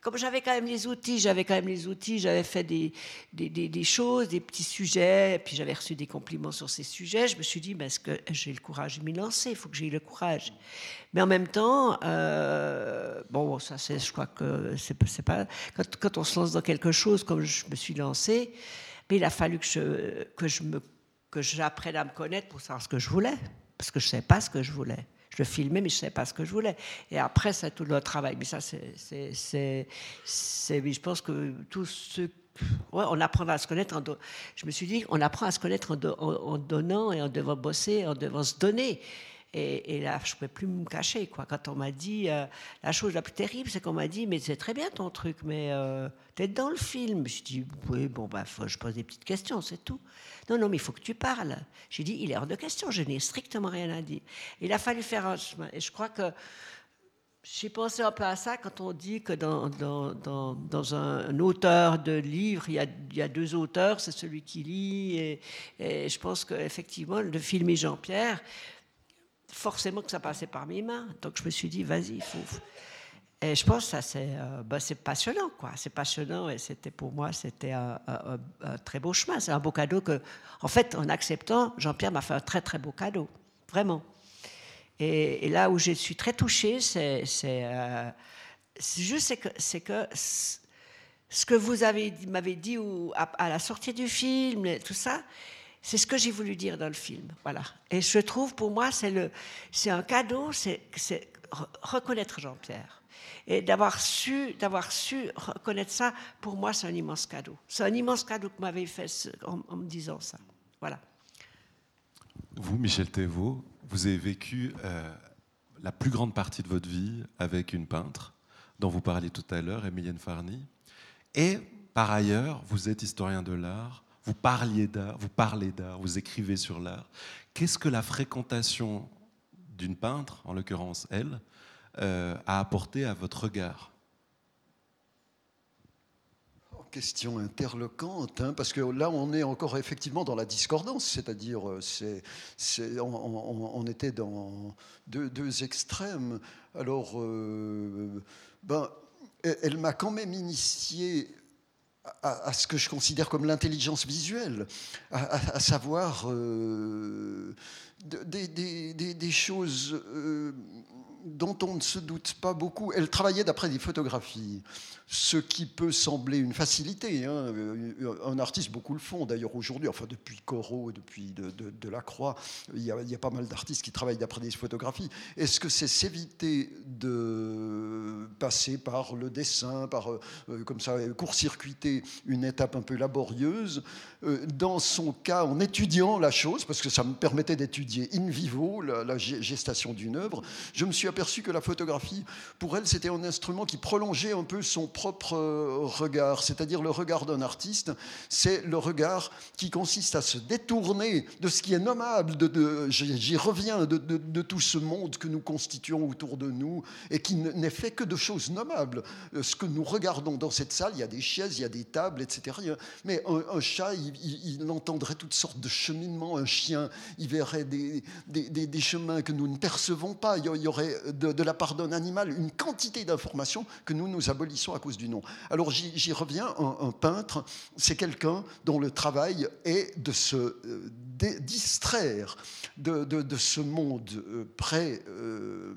[SPEAKER 3] comme j'avais quand même les outils, j'avais quand même les outils, j'avais fait des, choses, des petits sujets, et puis j'avais reçu des compliments sur ces sujets. Je me suis dit, ben, est-ce que j'ai le courage de m'y lancer? Il faut que j'ai le courage. Mais en même temps, euh, bon, ça, c'est, je crois que c'est, pas. Quand, on se lance dans quelque chose, comme je me suis lancé, mais il a fallu que je, que que j'apprenne à me connaître pour savoir ce que je voulais, parce que je ne savais pas ce que je voulais. Je filmais, mais je ne savais pas ce que je voulais. Et après, c'est tout le travail. Mais ça, c'est. Je pense que tout ce. Ouais, on apprend à se connaître. En Je me suis dit, on apprend à se connaître en, donnant et en devant bosser, en devant se donner. Et, là, je ne pouvais plus me cacher. Quand on m'a dit, euh, la chose la plus terrible, c'est qu'on m'a dit, mais c'est très bien ton truc, mais euh, tu dans le film. Je dis, oui, bon, bah, je pose des petites questions, c'est tout. Non, non, mais il faut que tu parles. J'ai dit, il est hors de question, je n'ai strictement rien à dire. Il a fallu faire un chemin. Et je crois que j'ai pensé un peu à ça quand on dit que dans, un, auteur de livre, il y a, deux auteurs, c'est celui qui lit. Et, et je pense qu'effectivement, de filmer Jean-Pierre, forcément que ça passait par mes mains. Donc je me suis dit, vas-y, faut. Et je pense que ça, c'est, euh, ben, c'est passionnant, quoi. C'est passionnant et c'était pour moi, c'était un, très beau chemin. C'est un beau cadeau que, en fait, en acceptant, Jean-Pierre m'a fait un très, très beau cadeau. Vraiment. Et, là où je suis très touchée, c'est, euh, juste que, que ce que vous avez, m'avez dit ou à, la sortie du film, tout ça, c'est ce que j'ai voulu dire dans le film. Voilà. Et je trouve, pour moi, c'est, un cadeau, c'est, reconnaître Jean-Pierre. Et d'avoir su, d'avoir su reconnaître ça, pour moi, c'est un immense cadeau. C'est un immense cadeau que m'avez fait en, me disant ça. Voilà.
[SPEAKER 2] Vous, Michel Thévaux, vous avez vécu euh, la plus grande partie de votre vie avec une peintre dont vous parliez tout à l'heure, Emilienne Farny. Et par ailleurs, vous êtes historien de l'art, vous parliez d'art, vous parlez d'art, vous écrivez sur l'art. Qu'est-ce que la fréquentation d'une peintre, en l'occurrence elle, euh, a apporté à votre regard?
[SPEAKER 4] Oh, Question interloquante, hein, parce que là on est encore effectivement dans la discordance, c'est-à-dire euh, on, était dans deux, extrêmes. Alors, euh, ben, elle m'a quand même initié à, ce que je considère comme l'intelligence visuelle, à, savoir euh, des, choses, euh, dont on ne se doute pas beaucoup. Elle travaillait d'après des photographies, ce qui peut sembler une facilité. Hein. Euh, un artiste, beaucoup le font d'ailleurs aujourd'hui, enfin depuis Corot, depuis de, de, Lacroix, il y, a, pas mal d'artistes qui travaillent d'après des photographies. Est-ce que c'est s'éviter de passer par le dessin, par euh, comme ça, court-circuiter une étape un peu laborieuse? Dans son cas, en étudiant la chose, parce que ça me permettait d'étudier in vivo la, la gestation d'une œuvre, je me suis aperçu que la photographie, pour elle, c'était un instrument qui prolongeait un peu son propre euh, regard, c'est-à-dire le regard d'un artiste. C'est le regard qui consiste à se détourner de ce qui est nommable, j'y reviens, de, tout ce monde que nous constituons autour de nous et qui n'est fait que de choses nommables. Euh, ce que nous regardons dans cette salle, il y a des chaises, il y a des tables, etc. Mais un, chat, il, entendrait toutes sortes de cheminements. Un chien, il verrait des chemins que nous ne percevons pas. Il y aurait de, la part d'un animal une quantité d'informations que nous nous abolissons à du nom. Alors j'y reviens, un, peintre, c'est quelqu'un dont le travail est de se euh, distraire de, ce monde euh, euh,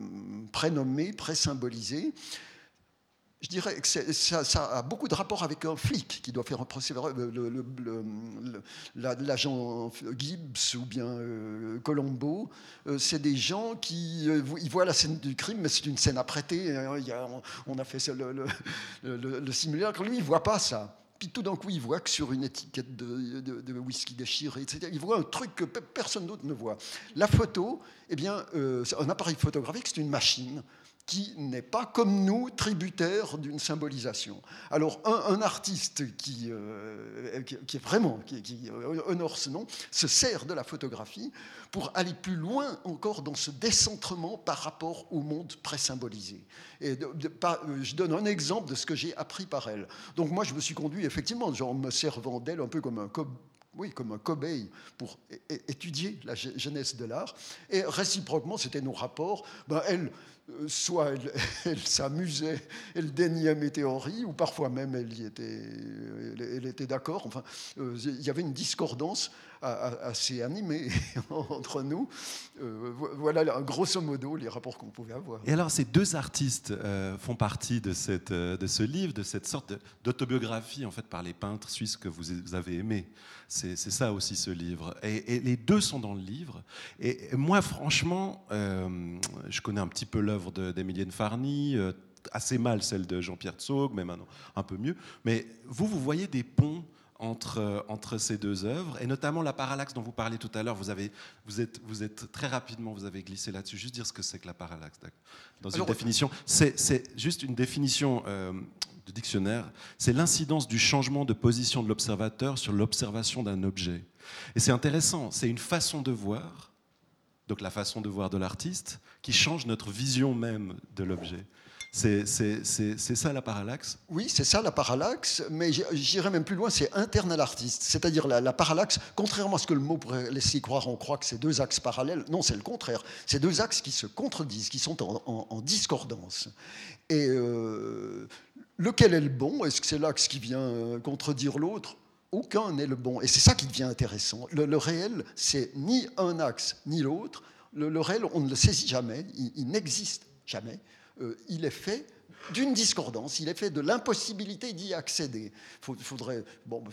[SPEAKER 4] prénommé, pré-symbolisé, je dirais que ça, a beaucoup de rapport avec un flic qui doit faire un procès. L'agent Gibbs ou bien euh, Colombo, euh, c'est des gens qui euh, voient la scène du crime, mais c'est une scène apprêtée. Hein, on, a fait le, le. Lui, il voit pas ça. Puis tout d'un coup, il voit que sur une étiquette de, whisky déchiré, etc., il voit un truc que personne d'autre ne voit. La photo, eh bien, un appareil photographique, c'est une machine qui n'est pas comme nous tributaire d'une symbolisation. Alors un, artiste qui, euh, qui, est vraiment, qui, qui, honore ce nom, se sert de la photographie pour aller plus loin encore dans ce décentrement par rapport au monde pré-symbolisé. Et je donne un exemple de ce que j'ai appris par elle. Donc moi je me suis conduit effectivement, en me servant d'elle un peu comme un oui, comme un cobaye pour étudier la jeunesse de l'art. Et réciproquement, c'était nos rapports. Ben, elle, euh, soit elle, s'amusait, elle déniait mes théories, ou parfois même elle, était, elle, était d'accord. Enfin, euh, il y avait une discordance assez animée entre nous. Euh, voilà, grosso modo, les rapports qu'on pouvait avoir.
[SPEAKER 2] Et alors, ces deux artistes font partie de, cette, de ce livre, de cette sorte d'autobiographie en fait par les peintres suisses que vous avez aimés. C'est ça aussi ce livre. Et, les deux sont dans le livre. Et, moi, franchement, je connais un petit peu l'œuvre d'Emilienne Farny, euh, assez mal celle de Jean-Pierre Tsog, mais maintenant un peu mieux. Mais vous, vous voyez des ponts entre, euh, entre ces deux œuvres, et notamment la parallaxe dont vous parliez tout à l'heure. Vous, avez, vous, êtes, vous êtes très rapidement, vous avez glissé là-dessus. Juste dire ce que c'est que la parallaxe, dans une définition. C'est juste une définition euh, de dictionnaire. C'est l'incidence du changement de position de l'observateur sur l'observation d'un objet. Et c'est intéressant. C'est une façon de voir donc la façon de voir de l'artiste, qui change notre vision même de l'objet. C'est ça la parallaxe?
[SPEAKER 4] Oui, c'est ça la parallaxe, mais j'irais même plus loin, c'est interne à l'artiste. C'est-à-dire la, parallaxe, contrairement à ce que le mot pourrait laisser croire, on croit que c'est deux axes parallèles. Non, c'est le contraire. C'est deux axes qui se contredisent, qui sont en, discordance. Et euh, lequel est le bon? Est-ce que c'est l'axe qui vient euh, contredire l'autre? Aucun n'est le bon. Et c'est ça qui devient intéressant. Le, réel, c'est ni un axe ni l'autre. Le, réel, on ne le saisit jamais, il, n'existe jamais. Euh, il est fait d'une discordance, il est fait de l'impossibilité d'y accéder. faudrait, bon,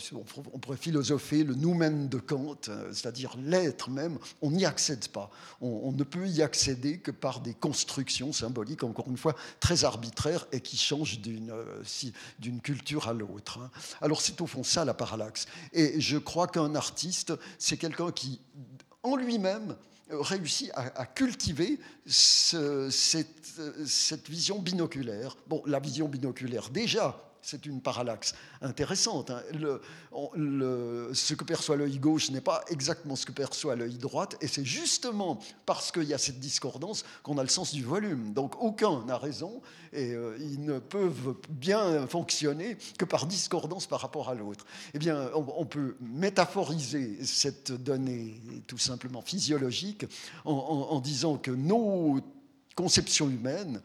[SPEAKER 4] on pourrait philosopher le nous-mêmes de Kant, euh, c'est-à-dire l'être même, on n'y accède pas. On, ne peut y accéder que par des constructions symboliques, encore une fois, très arbitraires et qui changent d'une euh, culture à l'autre. Hein. Alors c'est au fond ça la parallaxe. Et je crois qu'un artiste, c'est quelqu'un qui, en lui-même, réussi à, cultiver cette, cette, vision binoculaire. Bon, la vision binoculaire, déjà, c'est une parallaxe intéressante. Hein. Ce que perçoit l'œil gauche n'est pas exactement ce que perçoit l'œil droit, et c'est justement parce qu'il y a cette discordance qu'on a le sens du volume. Donc aucun n'a raison, et euh, ils ne peuvent bien fonctionner que par discordance par rapport à l'autre. Eh bien, on, peut métaphoriser cette donnée tout simplement physiologique en disant que nos conceptions humaines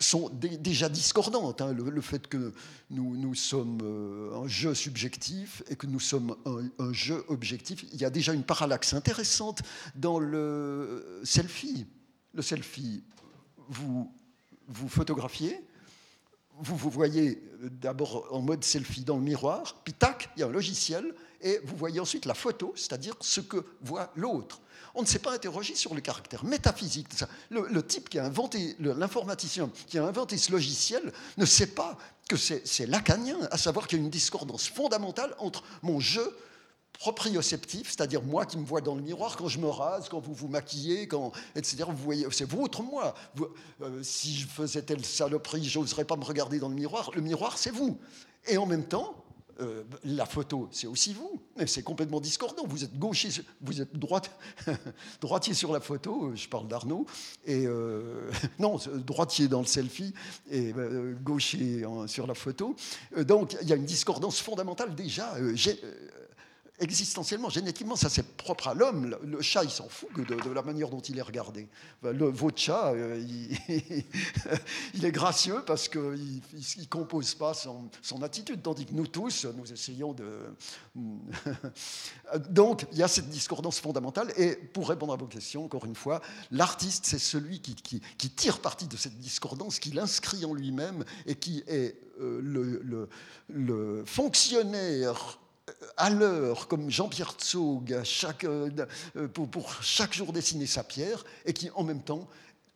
[SPEAKER 4] sont déjà discordantes. Hein. Le, fait que nous, nous, sommes euh, un jeu subjectif et que nous sommes un, jeu objectif, il y a déjà une parallaxe intéressante dans le selfie. Le selfie, vous vous photographiez, vous vous voyez d'abord en mode selfie dans le miroir, puis tac, il y a un logiciel, et vous voyez ensuite la photo, c'est-à-dire ce que voit l'autre. On ne s'est pas interrogé sur le caractère métaphysique de ça. Le, type qui a inventé, l'informaticien qui a inventé ce logiciel, ne sait pas que c'est lacanien, à savoir qu'il y a une discordance fondamentale entre mon jeu proprioceptif, c'est-à-dire moi qui me vois dans le miroir quand je me rase, quand vous vous maquillez, etc. Vous voyez, c'est votre moi. Euh, si je faisais telle saloperie, j'oserais pas me regarder dans le miroir. Le miroir, c'est vous. Et en même temps, euh, la photo, c'est aussi vous. C'est complètement discordant. Vous êtes gaucher, vous êtes droite, droitier sur la photo, euh, je parle d'Arnaud, et non, droitier dans le selfie et gaucher sur la photo. donc il y a une discordance fondamentale déjà existentiellement, génétiquement, ça c'est propre à l'homme. Le, chat, il s'en fout de, la manière dont il est regardé. Le, votre chat, euh, il, est gracieux parce qu'il ne compose pas son, attitude, tandis que nous tous, nous essayons de... Donc, il y a cette discordance fondamentale. Et pour répondre à vos questions, encore une fois, l'artiste, c'est celui qui, tire parti de cette discordance, qui l'inscrit en lui-même et qui est euh, le fonctionnaire à l'heure, comme Jean-Pierre Tsog, euh, pour, chaque jour dessiner sa pierre, et qui en même temps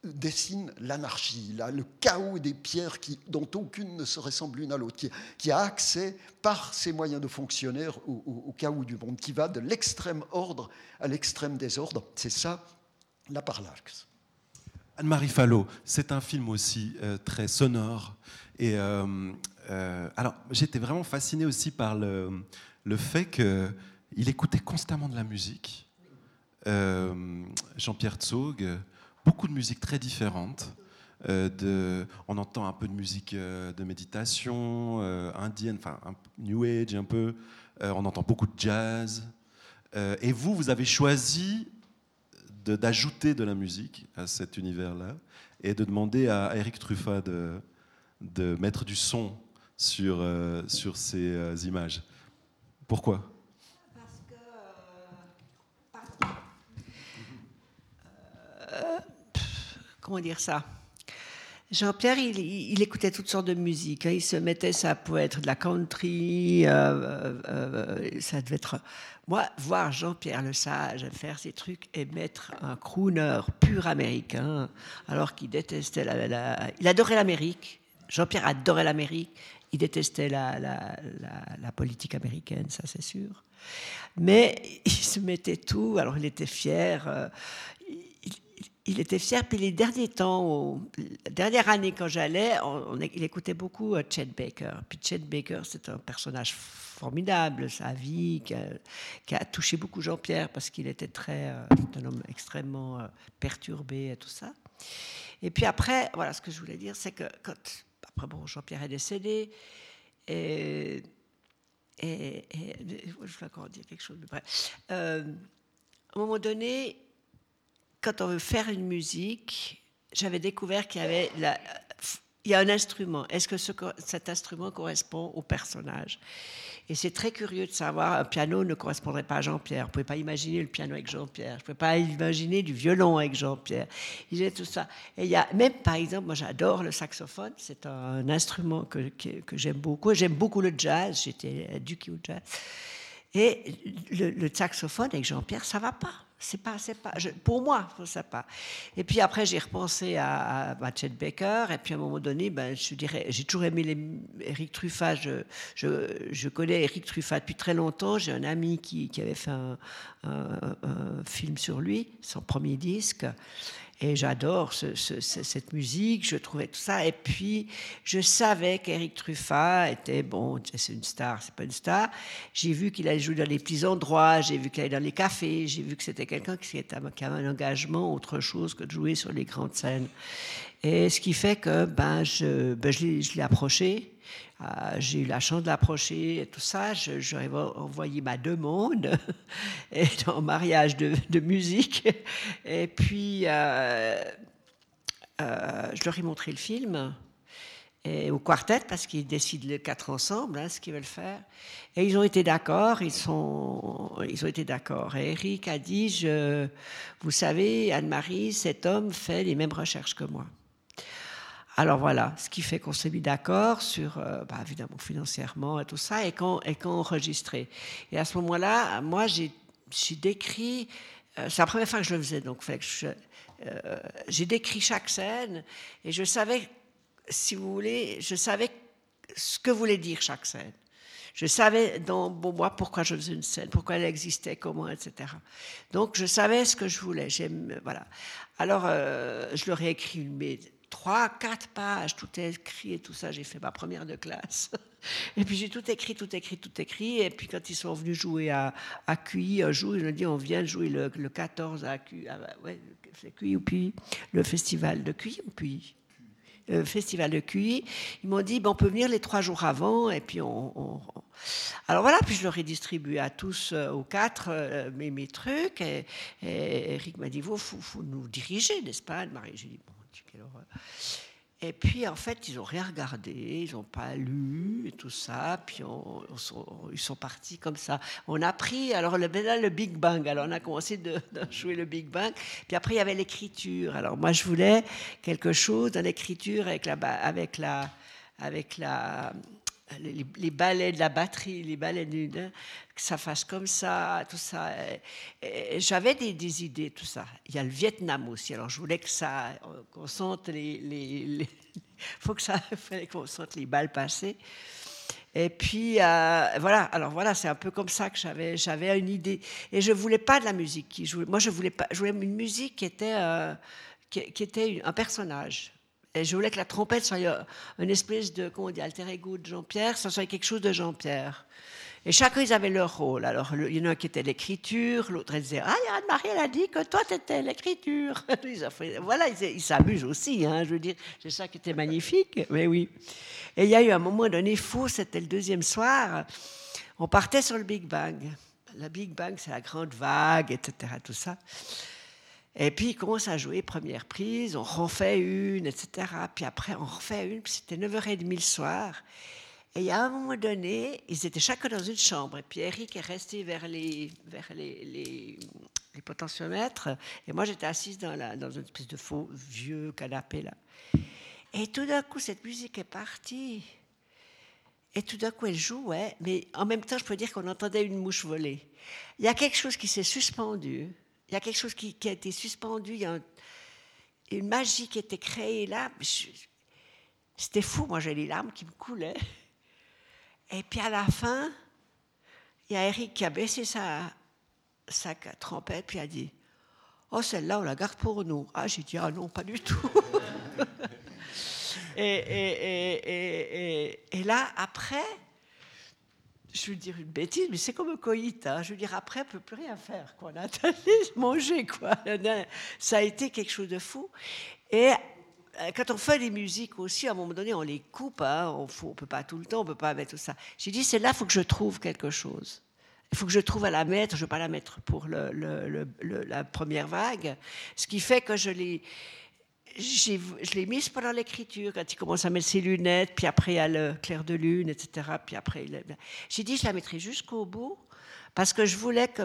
[SPEAKER 4] dessine l'anarchie, le chaos des pierres qui, dont aucune ne se ressemble l'une à l'autre, qui, a accès par ses moyens de fonctionnaire au, chaos du monde, qui va de l'extrême ordre à l'extrême désordre. C'est ça la parallaxe.
[SPEAKER 2] Anne-Marie Fallot, c'est un film aussi euh, très sonore. Et euh, alors, j'étais vraiment fasciné aussi par le, le fait qu'il écoutait constamment de la musique. Euh, Jean-Pierre Tsog, beaucoup de musique très différente. Euh, on entend un peu de musique euh, de méditation indienne, enfin New Age un peu. on entend beaucoup de jazz. et vous, vous avez choisi d'ajouter de, la musique à cet univers-là et de demander à Eric Truffat de, de mettre du son sur, sur ces images. Pourquoi? Parce que.
[SPEAKER 3] Euh, comment dire ça? Jean-Pierre, il, écoutait toutes sortes de musique. Hein. Il se mettait, ça pouvait être de la country, euh, euh, ça devait être. Moi, voir Jean-Pierre Le Sage faire ces trucs et mettre un crooner pur américain, alors qu'il détestait la il adorait l'Amérique. Jean-Pierre adorait l'Amérique. Il détestait la, la, politique américaine, ça c'est sûr. Mais il se mettait tout, alors il était fier. Euh, il, était fier. Puis les derniers temps, la dernière année quand j'allais, il écoutait beaucoup euh, Chet Baker. Puis Chet Baker, c'est un personnage formidable, sa vie, qui a, touché beaucoup Jean-Pierre parce qu'il était très, euh, un homme extrêmement perturbé et tout ça. Et puis après, voilà, ce que je voulais dire, c'est que quand après, bon, Jean-Pierre est décédé. Et, je vais encore dire quelque chose de euh, à un moment donné, quand on veut faire une musique, j'avais découvert qu'il y avait la, il y a un instrument. Est-ce que ce, cet instrument correspond au personnage? Et c'est très curieux de savoir, un piano ne correspondrait pas à Jean-Pierre. Vous ne pouvez pas imaginer le piano avec Jean-Pierre. Je ne pouvez pas imaginer du violon avec Jean-Pierre. Il y a tout ça. Et il y a même, par exemple, moi j'adore le saxophone. C'est un instrument que, j'aime beaucoup. J'aime beaucoup le jazz. J'étais éduqué au jazz. Et le, le saxophone avec Jean-Pierre, ça ne va pas. C'est pas, c'est pas, pour moi, ça pas. Et puis après, j'ai repensé à, à Baker, et puis à un moment donné, ben, je dirais, j'ai toujours aimé Eric Truffat. Je, je, connais Eric Truffat depuis très longtemps. J'ai un ami qui, qui avait fait un, film sur lui, son premier disque. Et j'adore cette musique, je trouvais tout ça. Et puis, je savais qu'Éric Truffat était, bon, c'est une star, c'est pas une star. J'ai vu qu'il allait jouer dans les petits endroits, j'ai vu qu'il allait dans les cafés, j'ai vu que c'était quelqu'un qui avait un engagement autre chose que de jouer sur les grandes scènes. Et ce qui fait que ben, je, ben, je l'ai approché. Euh, j'ai eu la chance de l'approcher et tout ça. J'aurais envoyé ma demande et en mariage de, musique. Et puis, euh, euh, je leur ai montré le film au quartet parce qu'ils décident les quatre ensemble hein, ce qu'ils veulent faire. Et ils ont été d'accord, ils, sont, ils ont été d'accord. Et Eric a dit, je, vous savez, Anne-Marie, cet homme fait les mêmes recherches que moi. Alors voilà, ce qui fait qu'on s'est mis d'accord sur, euh, bah, évidemment, financièrement et tout ça, et qu'on et qu'on enregistrait. Et à ce moment-là, moi, j'ai décrit, euh, c'est la première fois que je le faisais, donc euh, j'ai décrit chaque scène, et je savais, si vous voulez, je savais ce que voulait dire chaque scène. Je savais dans bon, moi pourquoi je faisais une scène, pourquoi elle existait, comment, etc. Donc je savais ce que je voulais. Voilà. Alors je leur ai écrit une, trois, quatre pages, tout est écrit et tout ça. J'ai fait ma première de classe. Et puis j'ai tout écrit, tout écrit, tout écrit. Et puis quand ils sont venus jouer à, à QI un jour, ils ont dit on vient jouer le, 14 à QI, ouais, QI ou puis le festival de QI ou puis le festival de QI. Ils m'ont dit bon, on peut venir les trois jours avant et puis on, alors voilà, puis je leur ai distribué à tous, euh, aux quatre, euh, mes, mes, trucs. Et, Eric m'a dit, vous, faut, faut nous diriger, n'est-ce pas? Marie, j'ai dit, bon, et puis, en fait, ils n'ont rien regardé, ils n'ont pas lu et tout ça. Puis, ils sont partis comme ça. On a pris, alors là, le Big Bang. Alors, on a commencé de, jouer le Big Bang. Puis après, il y avait l'écriture. Alors, moi, je voulais quelque chose dans l'écriture avec la, avec la, avec la, les, balais de la batterie, les balais du, que ça fasse comme ça, tout ça. J'avais des, idées, tout ça. Il y a le Vietnam aussi. Alors je voulais que ça, qu'on sente les, faut que ça, fallait qu'on sente les balles passer. Et puis euh, voilà. Alors voilà, c'est un peu comme ça que j'avais, j'avais une idée. Et je voulais pas de la musique qui jouait. Moi, je voulais pas. Je voulais une musique qui était, euh, qui était un personnage. Et je voulais que la trompette soit une espèce de, comment on dit, alter ego de Jean-Pierre, ça soit quelque chose de Jean-Pierre. Et chacun, ils avaient leur rôle. Alors, il y en a un qui était l'écriture, l'autre, elle disait Ah, Anne-Marie, elle a dit que toi, tu étais l'écriture. voilà, ils s'amusent aussi, hein, je veux dire. C'est ça qui était magnifique, mais oui. Et il y a eu un moment donné fou, c'était le deuxième soir. On partait sur le Big Bang. Le Big Bang, c'est la grande vague, etc., tout ça. Et puis, il commence à jouer première prise, on refait une, etc. Puis après, on refait une, puis c'était 9h30 le soir. Et il y a un moment donné, ils étaient chacun dans une chambre. Et puis Eric est resté vers les, potentiomètres. Et moi, j'étais assise dans une espèce de faux vieux canapé là. Et tout d'un coup, cette musique est partie. Et tout d'un coup, elle jouait. Mais en même temps, je peux dire qu'on entendait une mouche voler. Il y a quelque chose qui s'est suspendu il y a quelque chose qui, a été suspendu, il y a une magie qui a été créée là. C'était fou, moi j'ai les larmes qui me coulaient. Et puis à la fin, il y a Eric qui a baissé sa, sa trompette, puis a dit Oh, celle-là, on la garde pour nous. Ah, j'ai dit Ah non, pas du tout. et, et, et, là, après, je veux dire une bêtise, mais c'est comme un coït. Hein. Je veux dire, après, on ne peut plus rien faire. Quoi. On a manger. Quoi. Ça a été quelque chose de fou. Et euh, quand on fait des musiques aussi, à un moment donné, on les coupe. Hein. On ne peut pas tout le temps, on ne peut pas mettre tout ça. J'ai dit, c'est là, il faut que je trouve quelque chose. Il faut que je trouve à la mettre. Je ne veux pas la mettre pour la première vague. Ce qui fait que je l'ai je l'ai mise pendant l'écriture, quand il commence à mettre ses lunettes, puis après a le clair de lune, etc. Puis après, j'ai dit je la mettrai jusqu'au bout, parce que je voulais que,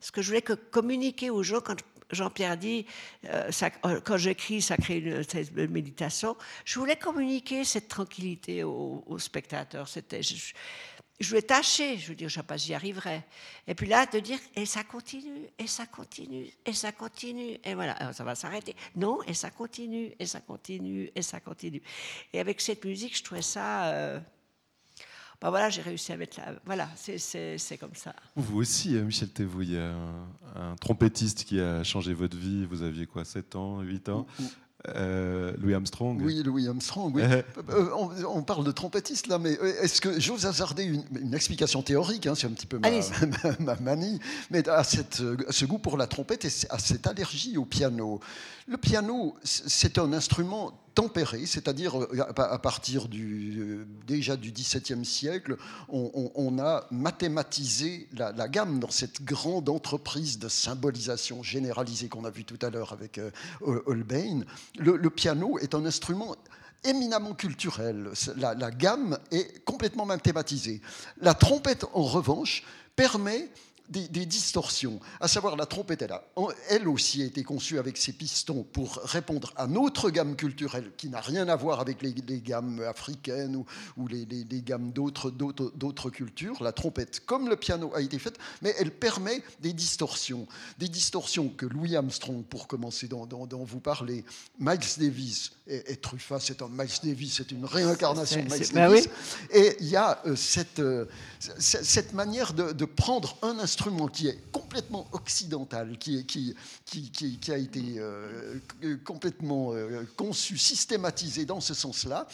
[SPEAKER 3] ce que je voulais que communiquer aux gens quand Jean-Pierre dit, euh, euh, quand j'écris, ça crée une, méditation. Je voulais communiquer cette tranquillité aux, spectateurs. C'était, je voulais tâcher, je veux dire, je ne sais pas j'y arriverai. Et puis là, de dire, et ça continue, et ça continue, et ça continue, et voilà, ça va s'arrêter. Non, et ça continue, et ça continue, et ça continue. Et avec cette musique, je trouvais ça. Euh, ben voilà, j'ai réussi à mettre là. Voilà, c'est comme ça.
[SPEAKER 2] Vous aussi, euh, Michel Thévaux, il y a un, un, trompettiste qui a changé votre vie. Vous aviez quoi, 7 ans, 8 ans? Euh, Louis Armstrong.
[SPEAKER 4] Oui, Louis Armstrong. Oui. Euh, euh, on, parle de trompettiste là, mais est-ce que j'ose hasarder une, une, explication théorique hein, C'est un petit peu ma, manie, mais à, cette, ce goût pour la trompette et à cette allergie au piano. Le piano, c'est un instrument c'est-à-dire euh, à partir du, euh, déjà du XVIIe siècle, on, a mathématisé la, gamme dans cette grande entreprise de symbolisation généralisée qu'on a vu tout à l'heure avec euh, Holbein. Le, piano est un instrument éminemment culturel. La, la gamme est complètement mathématisée. La trompette, en revanche, permet des, distorsions, à savoir la trompette, elle, a, elle aussi a été conçue avec ses pistons pour répondre à notre gamme culturelle qui n'a rien à voir avec les, gammes africaines ou, ou les, gammes d'autres cultures. La trompette, comme le piano, a été faite, mais elle permet des distorsions. Des distorsions que Louis Armstrong, pour commencer, dont, vous parlez, Miles Davis, et, Truffat, c'est un Miles Davis, c'est une réincarnation de Miles bah Davis. Et il y a euh, cette, euh, cette manière de, de prendre un instrument instrument qui est complètement occidental, qui, qui, qui, qui a été euh, complètement euh, conçu, systématisé dans ce sens-là,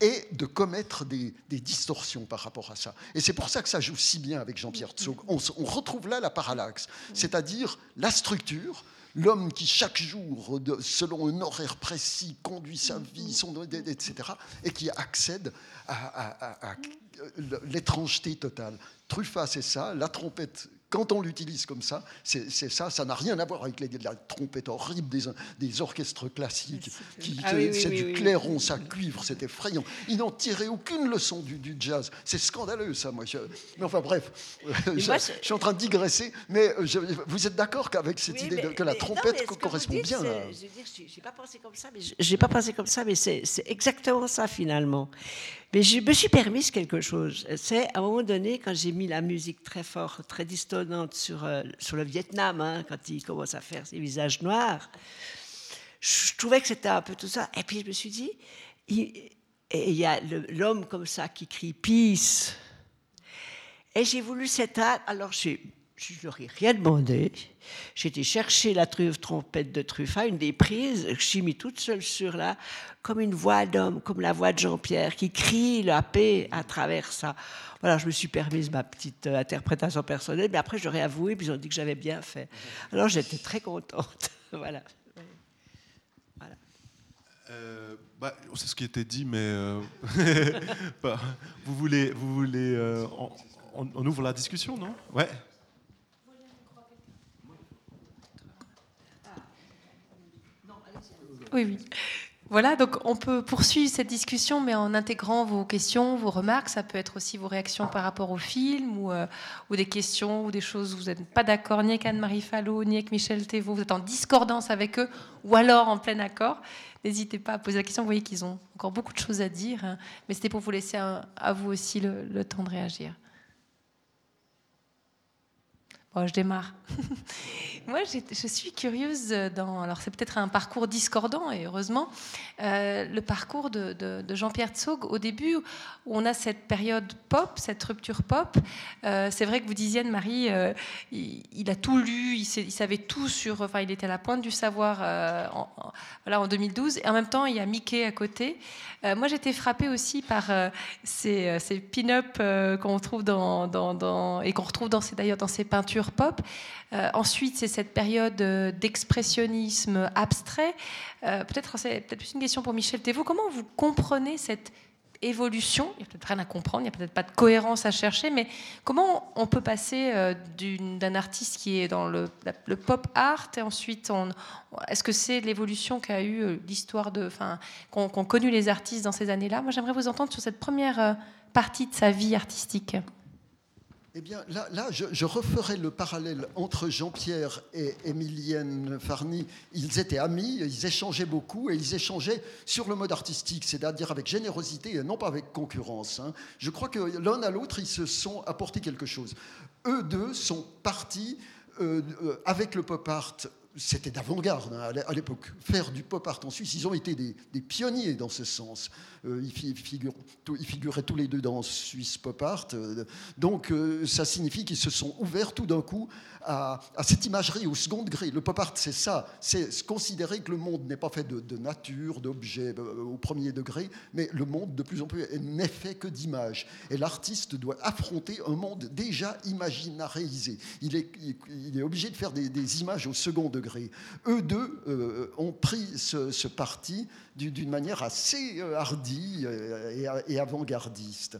[SPEAKER 4] et de commettre des, distorsions par rapport à ça. Et c'est pour ça que ça joue si bien avec Jean-Pierre Tsog. On, on, retrouve là la parallaxe, c'est-à-dire la structure, l'homme qui chaque jour, selon un horaire précis, conduit sa vie, son, etc., et qui accède à l'étrangeté totale. Truffaut, c'est ça, la trompette quand on l'utilise comme ça, c'est ça, ça n'a rien à voir avec les, la trompette horrible des, des orchestres classiques. Qui, ah c'est du clairon, ça cuivre, c'est effrayant. Ils n'ont tiré aucune leçon du, du jazz. C'est scandaleux, ça, moi. mais enfin, bref, je, suis en train de digresser, mais euh, vous êtes d'accord qu'avec cette idée de, que la trompette correspond bien
[SPEAKER 3] à... Je n'ai pas pensé comme ça, mais j'ai pas pensé comme ça, mais c'est exactement ça, finalement. Mais je me suis permise quelque chose. C'est à un moment donné, quand j'ai mis la musique très forte, très distonnante sur, euh, sur le Vietnam, hein, quand il commence à faire ses visages noirs, je trouvais que c'était un peu tout ça. Et puis je me suis dit, il, y a l'homme comme ça qui crie Peace. Et j'ai voulu cet art. Alors j'ai je leur ai rien demandé. Été chercher la trompette de Truffaut, une des prises, je suis mis toute seule sur là, comme une voix d'homme, comme la voix de Jean-Pierre, qui crie la paix à travers ça. Voilà, je me suis permise ma petite euh, interprétation personnelle, mais après j'aurais avoué, puis ils ont dit que j'avais bien fait. Alors j'étais très contente. voilà.
[SPEAKER 2] Euh, bah, c'est ce qui était dit, mais euh, bah, vous voulez, vous voulez, on, on, ouvre la discussion, non? Ouais.
[SPEAKER 1] Oui, oui. Voilà, donc on peut poursuivre cette discussion, mais en intégrant vos questions, vos remarques. Ça peut être aussi vos réactions par rapport au film, ou, euh, des questions, ou des choses où vous n'êtes pas d'accord, ni avec Anne-Marie Fallot, ni avec Michel Thévaux, vous êtes en discordance avec eux, ou alors en plein accord. N'hésitez pas à poser la question. Vous voyez qu'ils ont encore beaucoup de choses à dire, hein. mais c'était pour vous laisser à, vous aussi le temps de réagir. Je démarre. Moi, je suis curieuse dans. Alors, c'est peut-être un parcours discordant, et heureusement, euh, le parcours de, Jean-Pierre Tsog. Au début, où on a cette période pop, cette rupture pop. Euh, c'est vrai que vous disiez, Anne-Marie, euh, il, a tout lu, il, savait tout sur. Enfin, il était à la pointe du savoir en, voilà, en 2012. Et en même temps, il y a Mickey à côté. moi, j'étais frappée aussi par ces, pin-up qu'on trouve dans, dans, et qu'on retrouve d'ailleurs dans ses peintures pop. Euh, ensuite, c'est cette période euh, d'expressionnisme abstrait. Euh, peut-être c'est peut-être plus une question pour Michel Thévaux. Comment vous comprenez cette évolution? Il n'y a peut-être rien à comprendre, il n'y a peut-être pas de cohérence à chercher, mais comment on peut passer d'un artiste qui est dans le, pop art et ensuite, est-ce que c'est l'évolution qu'a eu l'histoire de, enfin, qu'ont connu les artistes dans ces années-là? Moi, j'aimerais vous entendre sur cette première partie de sa vie artistique.
[SPEAKER 4] Eh bien, là, là je, referai le parallèle entre Jean-Pierre et Émilienne Farny. Ils étaient amis, ils échangeaient beaucoup et ils échangeaient sur le mode artistique, c'est-à-dire avec générosité et non pas avec concurrence. Hein. Je crois que l'un à l'autre, ils se sont apportés quelque chose. Eux deux sont partis euh, euh, avec le pop art c'était d'avant-garde hein, à l'époque. Faire du pop art en Suisse, ils ont été des, pionniers dans ce sens. Euh, ils, figuraient tous les deux dans Suisse Pop Art. Euh, donc euh, ça signifie qu'ils se sont ouverts tout d'un coup à, cette imagerie au second degré. Le pop art, c'est ça. C'est considérer que le monde n'est pas fait de, nature, d'objets au premier degré, mais le monde de plus en plus n'est fait que d'images. Et l'artiste doit affronter un monde déjà imaginarisé. Il est, obligé de faire des, images au second degré eux deux euh, ont pris ce, parti d'une manière assez euh, hardie euh, et, avant-gardiste.